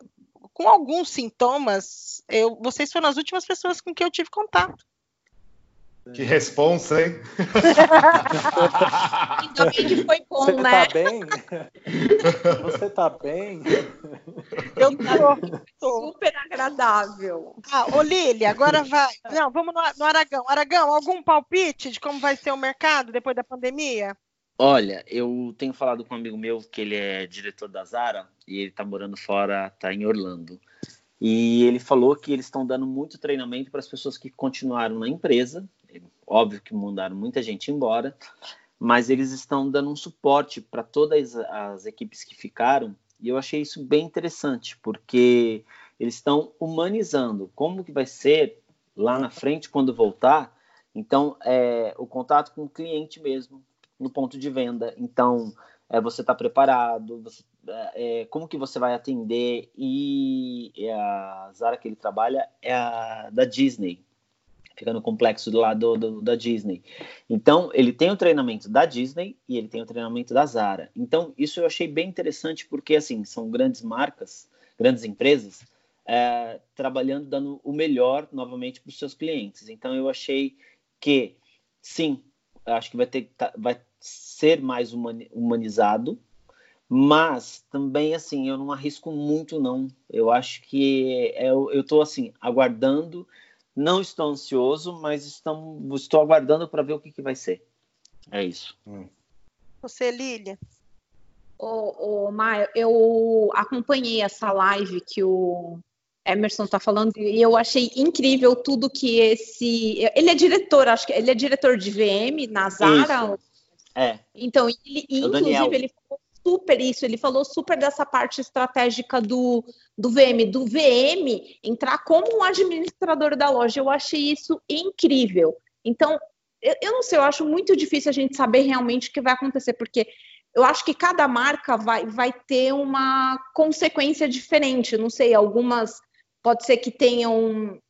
com alguns sintomas. Eu, vocês foram as últimas pessoas com que eu tive contato. Que responsa, hein? Ainda bem que foi bom, Você né? Tá bem? Você tá bem? Eu tô, tô. super agradável. Ah, ô Lili, agora vai. Não, vamos no, no Aragão. Aragão, algum palpite de como vai ser o mercado depois da pandemia? Olha, eu tenho falado com um amigo meu que ele é diretor da Zara e ele tá morando fora, tá em Orlando. E ele falou que eles estão dando muito treinamento para as pessoas que continuaram na empresa. Óbvio que mandaram muita gente embora, mas eles estão dando um suporte para todas as equipes que ficaram. E eu achei isso bem interessante, porque eles estão humanizando como que vai ser lá na frente quando voltar. Então, é, o contato com o cliente mesmo, no ponto de venda. Então, é, você está preparado, você, é, como que você vai atender e a Zara que ele trabalha é a da Disney, fica no complexo do lado do, da Disney. Então, ele tem o treinamento da Disney e ele tem o treinamento da Zara. Então, isso eu achei bem interessante porque, assim, são grandes marcas, grandes empresas, é, trabalhando, dando o melhor novamente para os seus clientes. Então, eu achei que, sim, acho que vai ter, tá, vai ser mais humanizado, mas também assim eu não arrisco muito não. Eu acho que é, eu estou assim aguardando, não estou ansioso, mas estão, estou aguardando para ver o que, que vai ser. É isso. Hum. Você, Lília? Ô, ô Maio, eu acompanhei essa live que o Emerson está falando e eu achei incrível tudo que esse. Ele é diretor, acho que ele é diretor de VM na Zara. Isso. É. Então, ele, é inclusive, ele falou super isso, ele falou super dessa parte estratégica do, do VM, do VM entrar como um administrador da loja. Eu achei isso incrível. Então, eu, eu não sei, eu acho muito difícil a gente saber realmente o que vai acontecer, porque eu acho que cada marca vai, vai ter uma consequência diferente. Não sei, algumas pode ser que tenham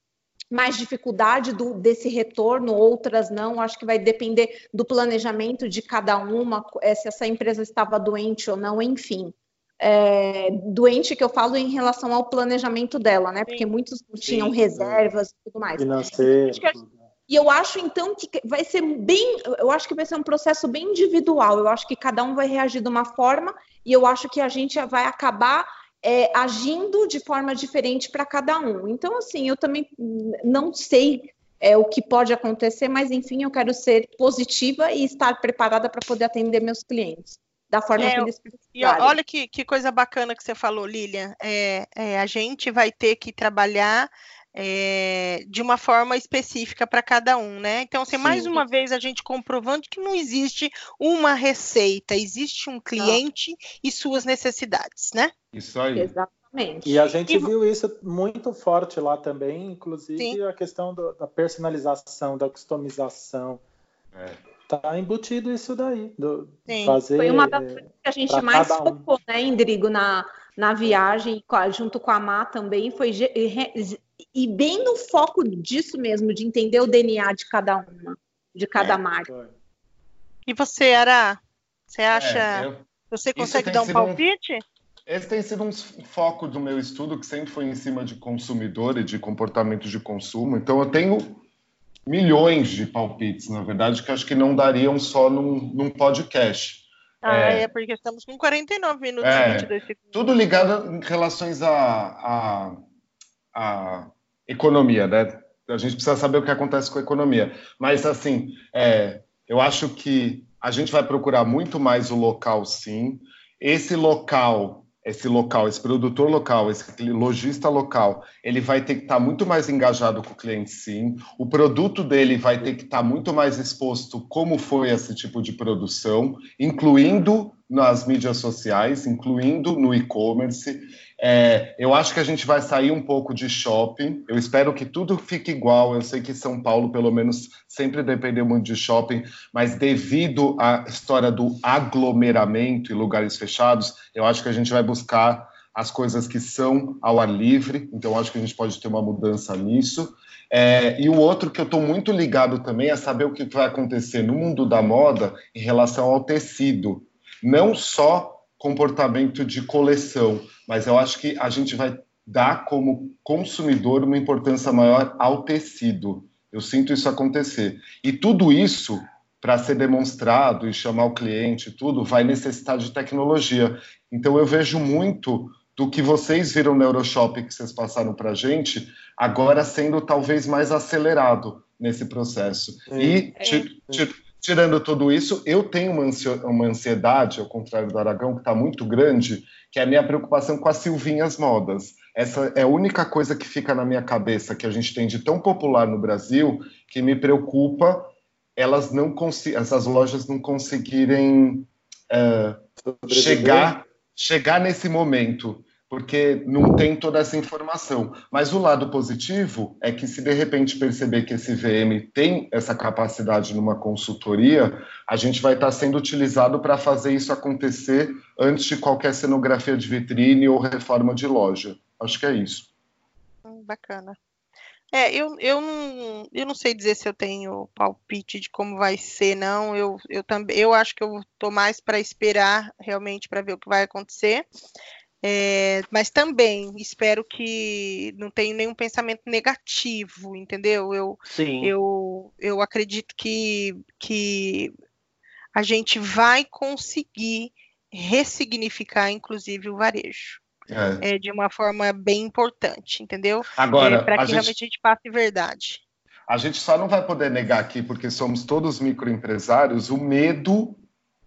mais dificuldade do, desse retorno, outras não. Acho que vai depender do planejamento de cada uma, é, se essa empresa estava doente ou não, enfim. É, doente que eu falo em relação ao planejamento dela, né? Porque muitos tinham reservas e tudo mais. Financeiro. E eu acho então que vai ser bem, eu acho que vai ser um processo bem individual. Eu acho que cada um vai reagir de uma forma e eu acho que a gente vai acabar é, agindo de forma diferente para cada um. Então, assim, eu também não sei é, o que pode acontecer, mas enfim, eu quero ser positiva e estar preparada para poder atender meus clientes da forma é, que eles precisarem. E olha que, que coisa bacana que você falou, Lilian. É, é, a gente vai ter que trabalhar é, de uma forma específica para cada um, né? Então, assim, mais uma vez a gente comprovando que não existe uma receita, existe um cliente ah. e suas necessidades, né? Isso aí. Exatamente. E a gente e... viu isso muito forte lá também, inclusive Sim. a questão do, da personalização, da customização. É. Tá embutido isso daí. Do, fazer, Foi uma das coisas que a gente mais focou, um. né, Indrigo, na, na viagem, junto com a Má também, foi e bem no foco disso mesmo, de entender o DNA de cada uma, de cada é, marca. E você, Ara? Você acha. É, eu, você consegue dar um palpite? Um, esse tem sido um foco do meu estudo, que sempre foi em cima de consumidor e de comportamento de consumo. Então, eu tenho milhões de palpites, na verdade, que acho que não dariam só num, num podcast. Ah, é, é, porque estamos com 49 minutos é, e 22 segundos. Tudo ligado em relações a, a, a economia, né? A gente precisa saber o que acontece com a economia. Mas, assim, é, eu acho que a gente vai procurar muito mais o local, sim. Esse local esse local, esse produtor local, esse lojista local, ele vai ter que estar tá muito mais engajado com o cliente, sim. O produto dele vai ter que estar tá muito mais exposto como foi esse tipo de produção, incluindo nas mídias sociais, incluindo no e-commerce. É, eu acho que a gente vai sair um pouco de shopping. Eu espero que tudo fique igual. Eu sei que São Paulo, pelo menos, sempre dependeu muito de shopping, mas devido à história do aglomeramento e lugares fechados, eu acho que a gente vai buscar as coisas que são ao ar livre. Então, acho que a gente pode ter uma mudança nisso. É, e o outro que eu estou muito ligado também é saber o que vai acontecer no mundo da moda em relação ao tecido. Não só comportamento de coleção, mas eu acho que a gente vai dar como consumidor uma importância maior ao tecido. Eu sinto isso acontecer. E tudo isso, para ser demonstrado e chamar o cliente, tudo, vai necessitar de tecnologia. Então eu vejo muito do que vocês viram no Euroshop que vocês passaram para a gente, agora sendo talvez mais acelerado nesse processo. É. E é. Tirando tudo isso, eu tenho uma ansiedade, ao contrário do Aragão, que está muito grande, que é a minha preocupação com as Silvinhas Modas. Essa é a única coisa que fica na minha cabeça que a gente tem de tão popular no Brasil que me preocupa elas não essas lojas não conseguirem uh, chegar chegar nesse momento porque não tem toda essa informação. Mas o lado positivo é que, se de repente perceber que esse VM tem essa capacidade numa consultoria, a gente vai estar sendo utilizado para fazer isso acontecer antes de qualquer cenografia de vitrine ou reforma de loja. Acho que é isso. Hum, bacana. É, eu, eu, não, eu não sei dizer se eu tenho palpite de como vai ser, não. Eu, eu também eu acho que eu estou mais para esperar realmente para ver o que vai acontecer. É, mas também espero que não tenha nenhum pensamento negativo, entendeu? Eu, Sim. eu, eu acredito que, que a gente vai conseguir ressignificar, inclusive, o varejo. É. É, de uma forma bem importante, entendeu? Agora, é, para que gente, realmente a gente passe verdade. A gente só não vai poder negar aqui, porque somos todos microempresários, o medo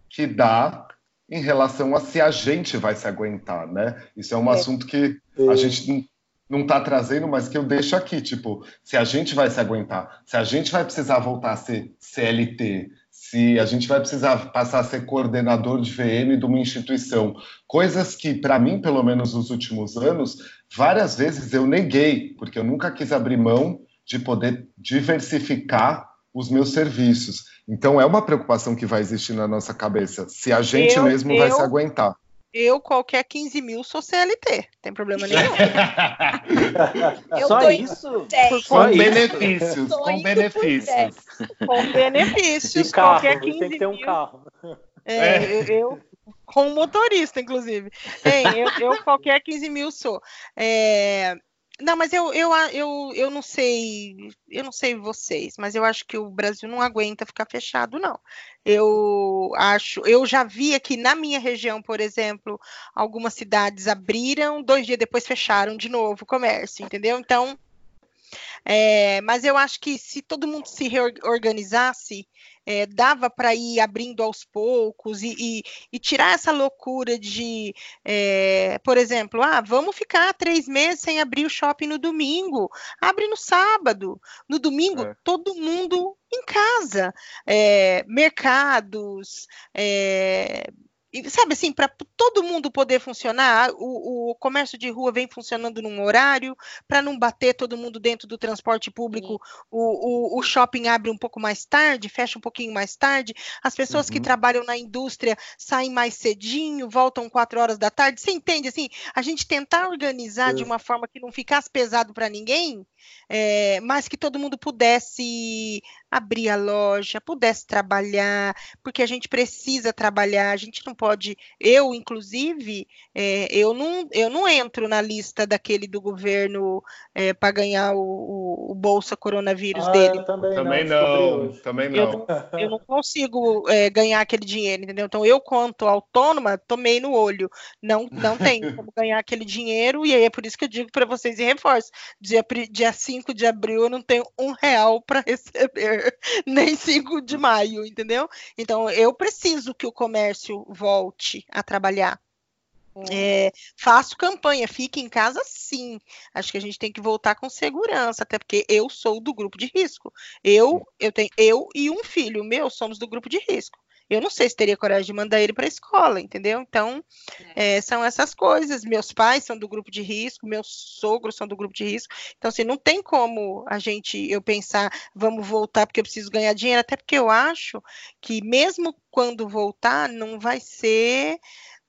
que dá em relação a se a gente vai se aguentar, né? Isso é um é. assunto que a gente não está trazendo, mas que eu deixo aqui, tipo, se a gente vai se aguentar, se a gente vai precisar voltar a ser CLT, se a gente vai precisar passar a ser coordenador de VM de uma instituição, coisas que, para mim, pelo menos nos últimos anos, várias vezes eu neguei, porque eu nunca quis abrir mão de poder diversificar os meus serviços. Então é uma preocupação que vai existir na nossa cabeça, se a gente eu, mesmo eu, vai se aguentar. Eu, qualquer 15 mil, sou CLT, tem problema nenhum. Só isso? Com benefícios, com benefícios. Com benefícios, carro, qualquer 15 tem que ter um mil. carro. É, é. Eu, eu, com motorista, inclusive. eu, eu, qualquer 15 mil sou. É, não, mas eu, eu, eu, eu não sei, eu não sei vocês, mas eu acho que o Brasil não aguenta ficar fechado, não. Eu acho, eu já vi aqui na minha região, por exemplo, algumas cidades abriram, dois dias depois fecharam de novo o comércio, entendeu? Então, é, mas eu acho que se todo mundo se reorganizasse, é, dava para ir abrindo aos poucos e, e, e tirar essa loucura de, é, por exemplo, ah, vamos ficar três meses sem abrir o shopping no domingo, abre no sábado, no domingo é. todo mundo em casa, é, mercados, é, e, sabe assim, para todo mundo poder funcionar, o, o, comércio de rua vem funcionando num horário, para não bater todo mundo dentro do transporte público, o, o, o, shopping abre um pouco mais tarde, fecha um pouquinho mais tarde, as pessoas uhum. que trabalham na indústria saem mais cedinho, voltam quatro horas da tarde. Você entende assim? A gente tentar organizar de uma forma que não ficasse pesado para ninguém, é, mas que todo mundo pudesse abrir a loja, pudesse trabalhar, porque a gente precisa trabalhar, a gente não pode. Eu, inclusive, é, eu, não, eu não entro na lista daquele do governo é, para ganhar o, o, o, Bolsa Coronavírus ah, dele. Também, também não, não também não. Eu não, eu não consigo é, ganhar aquele dinheiro, entendeu? Então, eu, quanto autônoma, tomei no olho. Não, não tenho como ganhar aquele dinheiro, e aí é por isso que eu digo para vocês e reforço. Dia, dia 5 de abril eu não tenho um real para receber, nem 5 de maio, entendeu? Então eu preciso que o comércio volte a trabalhar. É, faço campanha, fique em casa sim. Acho que a gente tem que voltar com segurança, até porque eu sou do grupo de risco. Eu, eu tenho eu e um filho meu somos do grupo de risco. Eu não sei se teria coragem de mandar ele para a escola, entendeu? Então, é. É, são essas coisas. Meus pais são do grupo de risco, meus sogros são do grupo de risco. Então, assim, não tem como a gente, eu pensar, vamos voltar porque eu preciso ganhar dinheiro, até porque eu acho que mesmo quando voltar, não vai ser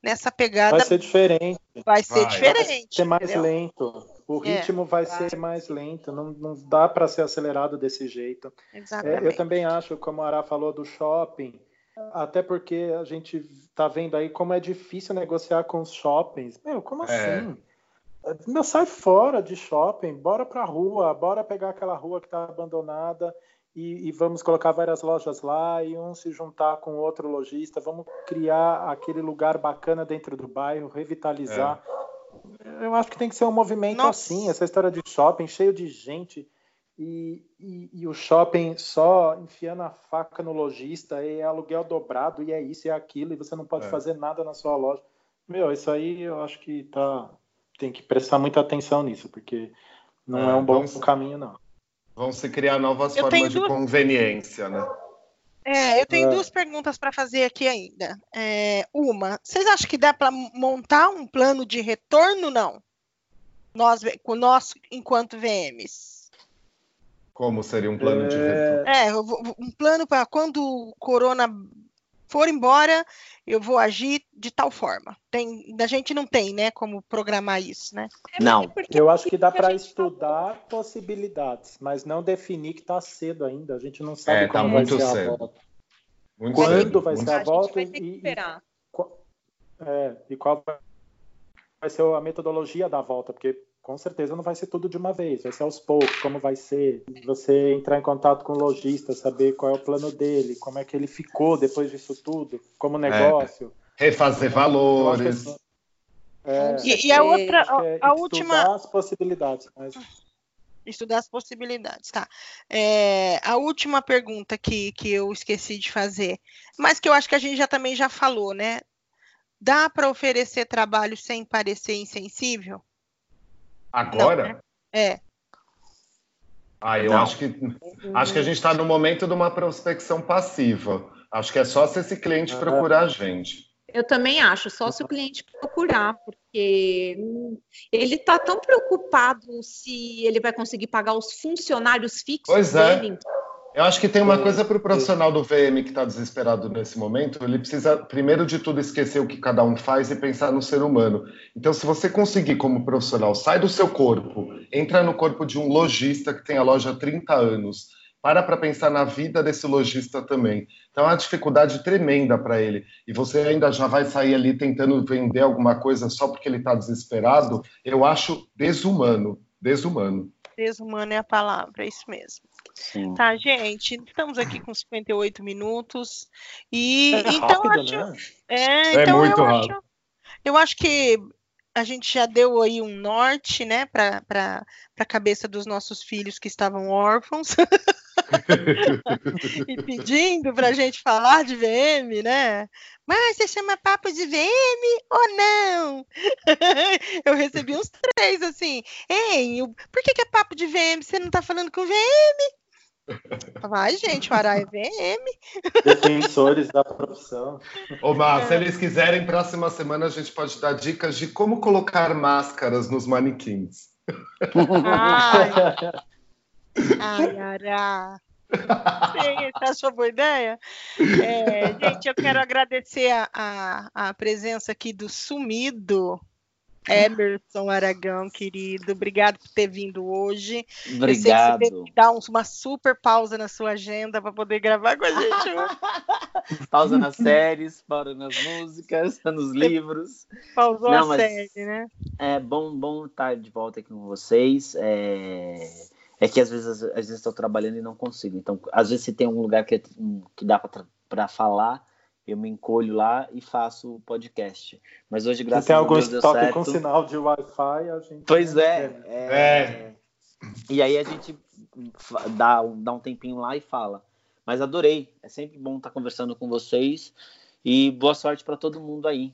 nessa pegada. Vai ser diferente. Vai ser vai. diferente. Vai ser mais entendeu? lento. O é, ritmo é, vai, vai, ser mais lento. Não, não dá para ser acelerado desse jeito. Exatamente. É, eu também acho, como a Ara falou do shopping, até porque a gente está vendo aí como é difícil negociar com os shoppings. Meu, como é. assim? Meu, sai fora de shopping, bora para a rua, bora pegar aquela rua que está abandonada e, e, vamos colocar várias lojas lá e um se juntar com outro lojista, vamos criar aquele lugar bacana dentro do bairro, revitalizar. É. Eu acho que tem que ser um movimento Nossa. assim, essa história de shopping cheio de gente e, e, e, o shopping só enfiando a faca no lojista, e é aluguel dobrado, e é isso, e é aquilo, e você não pode é. fazer nada na sua loja. Meu, isso aí eu acho que tá, tem que prestar muita atenção nisso, porque não é, é um bom caminho, não. Vão se criar novas eu formas de duas... conveniência, né? É, eu tenho é. duas perguntas para fazer aqui ainda. É, uma, vocês acham que dá para montar um plano de retorno? Não. Nós, nós enquanto VMs. Como seria um plano de retorno? É, um plano para quando o corona for embora, eu vou agir de tal forma. Tem, a gente não tem, né, como programar isso, né? É não. Eu acho que dá para estudar possibilidades, mas não definir que está cedo ainda. A gente não sabe é, tá como vai ser cedo. a volta. Muito Quando cedo, vai ser a volta a e, e, é, e qual vai ser a metodologia da volta, porque com certeza não vai ser tudo de uma vez, vai ser aos poucos, como vai ser, você entrar em contato com o lojista, saber qual é o plano dele, como é que ele ficou depois disso tudo, como é. negócio. É, refazer valores. É, e, e, a outra, a, é a última... Estudar as possibilidades. Mas... Estudar as possibilidades, tá. É, a última pergunta que, que eu esqueci de fazer, mas que eu acho que a gente já também já falou, né? Dá para oferecer trabalho sem parecer insensível? Agora? Não, né? É. Ah, eu acho que acho que a gente está no momento de uma prospecção passiva. Acho que é só se esse cliente procurar a gente. Eu também acho, só se o cliente procurar, porque ele está tão preocupado se ele vai conseguir pagar os funcionários fixos pois é. Eu acho que tem uma coisa para o profissional do VM que está desesperado nesse momento. Ele precisa, primeiro de tudo, esquecer o que cada um faz e pensar no ser humano. Então, se você conseguir, como profissional, sai do seu corpo, entra no corpo de um lojista que tem a loja há 30 anos, para para pensar na vida desse lojista também. Então, é uma dificuldade tremenda para ele. E você ainda já vai sair ali tentando vender alguma coisa só porque ele está desesperado. Eu acho desumano. Desumano. Desumano é a palavra, é isso mesmo. Sim. Tá, gente, estamos aqui com 58 minutos. E é então rápido, acho. Né? É, é então muito eu rápido. Acho, eu acho que a gente já deu aí um norte, né, para a cabeça dos nossos filhos que estavam órfãos. e pedindo para a gente falar de VM, né? Mas você chama papo de VM ou não? eu recebi uns três assim. Ei, por que, que é papo de VM? Você não está falando com VM? Vai, gente, o Ará é VM. Defensores da profissão. Ô, Mar, se eles quiserem, próxima semana a gente pode dar dicas de como colocar máscaras nos manequins. Ai, Ai Ará. Sim, você achou boa ideia? É, gente, eu quero agradecer a, a, a, presença aqui do sumido Emerson Aragão, querido. Obrigado por ter vindo hoje. Obrigado. Eu sei que você dar uma super pausa na sua agenda para poder gravar com a gente hoje. pausa nas séries, pausa nas músicas, nos livros. Pausou Não, a série, né? É bom, bom estar de volta aqui com vocês. É é que às vezes, às vezes estou trabalhando e não consigo. Então, às vezes se tem um lugar que, que dá para falar, eu me encolho lá e faço o podcast. Mas hoje, graças a Deus, deu certo. tem algum com sinal de Wi-Fi, a gente... Pois é, é, é. E aí a gente dá, dá um tempinho lá e fala. Mas adorei. É sempre bom estar conversando com vocês. E boa sorte para todo mundo aí.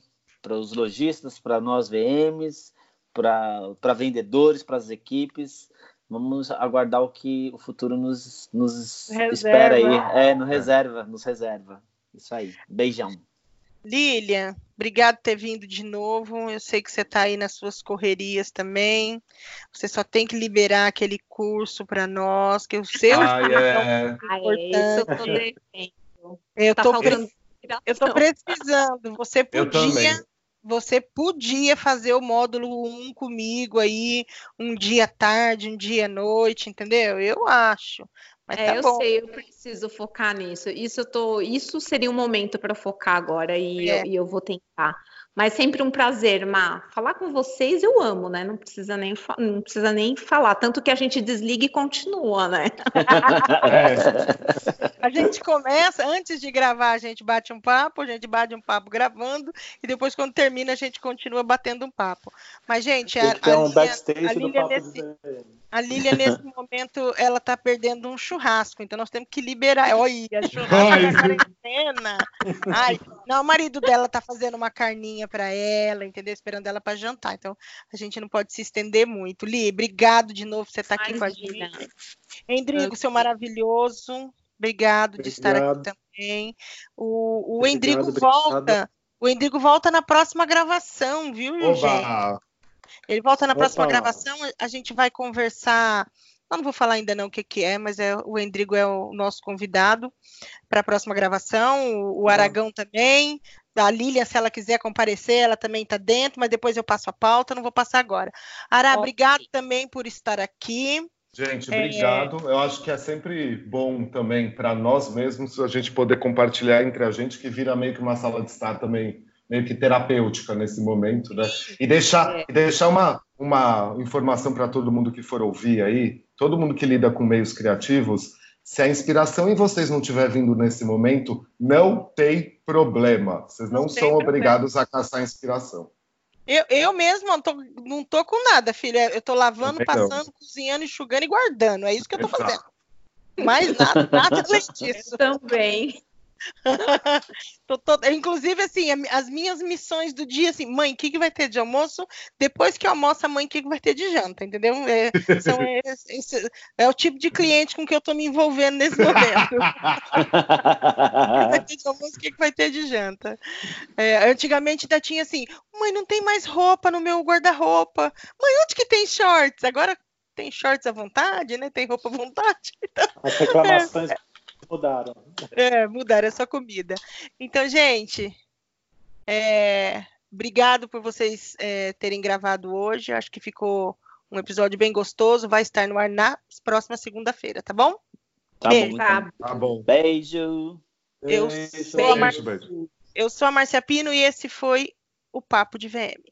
os lojistas, para nós VMs, para vendedores, para as equipes. Vamos aguardar o que o futuro nos, nos espera aí. É, no reserva, nos reserva. Isso aí. Beijão. Lilian, obrigado por ter vindo de novo. Eu sei que você está aí nas suas correrias também. Você só tem que liberar aquele curso para nós, que o seu ah, é. importante. eu eu tô precisando. Você podia você podia fazer o módulo 1 comigo aí, um dia tarde, um dia noite, entendeu? Eu acho. Mas é, tá eu bom. sei, eu preciso focar nisso. Isso eu tô, isso seria um momento para focar agora e, é. eu, e eu vou tentar. Mas sempre um prazer, Má. Falar com vocês eu amo, né? Não precisa nem, não precisa nem falar. Tanto que a gente desliga e continua, né? É. a gente começa, antes de gravar, a gente bate um papo, a gente bate um papo gravando, e depois, quando termina, a gente continua batendo um papo. Mas, gente, a, a, um backstage a Lília, nesse, a Lília, nesse momento, ela tá perdendo um churrasco, então nós temos que liberar. Olha, churrasco na quarentena. Ai, não, o marido dela tá fazendo uma carninha para ela, entendeu? Esperando ela para jantar. Então, a gente não pode se estender muito. Li, obrigado de novo por você estar tá aqui com a gente. Endrigo, seu maravilhoso. Obrigado, obrigado, de estar aqui também. O, o Endrigo volta. O Endrigo volta na próxima gravação, viu, Oba. gente? Ele volta na Opa. próxima gravação. A gente vai conversar eu não vou falar ainda não o que, que é, mas é, o Endrigo é o nosso convidado para a próxima gravação, o, o Aragão também, a Lilian, se ela quiser comparecer, ela também está dentro, mas depois eu passo a pauta, não vou passar agora. Ara, obrigado também por estar aqui. Gente, obrigado. É... Eu acho que é sempre bom também para nós mesmos a gente poder compartilhar entre a gente, que vira meio que uma sala de estar também meio que terapêutica nesse momento, né? E deixar, é. deixar uma, uma informação para todo mundo que for ouvir aí, todo mundo que lida com meios criativos, se a inspiração em vocês não estiver vindo nesse momento, não tem problema. Vocês não, não são problema. obrigados a caçar inspiração. Eu, eu mesmo não tô, não tô com nada, filha. Eu tô lavando, passando, cozinhando, enxugando e guardando. É isso que eu tô fazendo. Mais nada, nada além disso. Eu também. inclusive, assim, as minhas missões do dia, assim, mãe, o que, que vai ter de almoço? Depois que almoça, mãe, o que, que vai ter de janta? Entendeu? É, são, é, esse, é, o tipo de cliente com que eu tô me envolvendo nesse momento. vai ter de almoço, o que, que vai ter de janta? É, antigamente ainda tinha assim, mãe, não tem mais roupa no meu guarda-roupa. Mãe, onde que tem shorts? Agora tem shorts à vontade, né? Tem roupa à vontade. Então, As reclamações é, Mudaram. É, mudaram essa comida. Então, gente, é, obrigado por vocês é, terem gravado hoje. Acho que ficou um episódio bem gostoso. Vai estar no ar na próxima segunda-feira, tá bom? Tá beijo. bom. Então. Tá bom. Beijo. Eu, beijo, sou, a Mar... eu sou a Marcia Pino e esse foi o Papo de VM.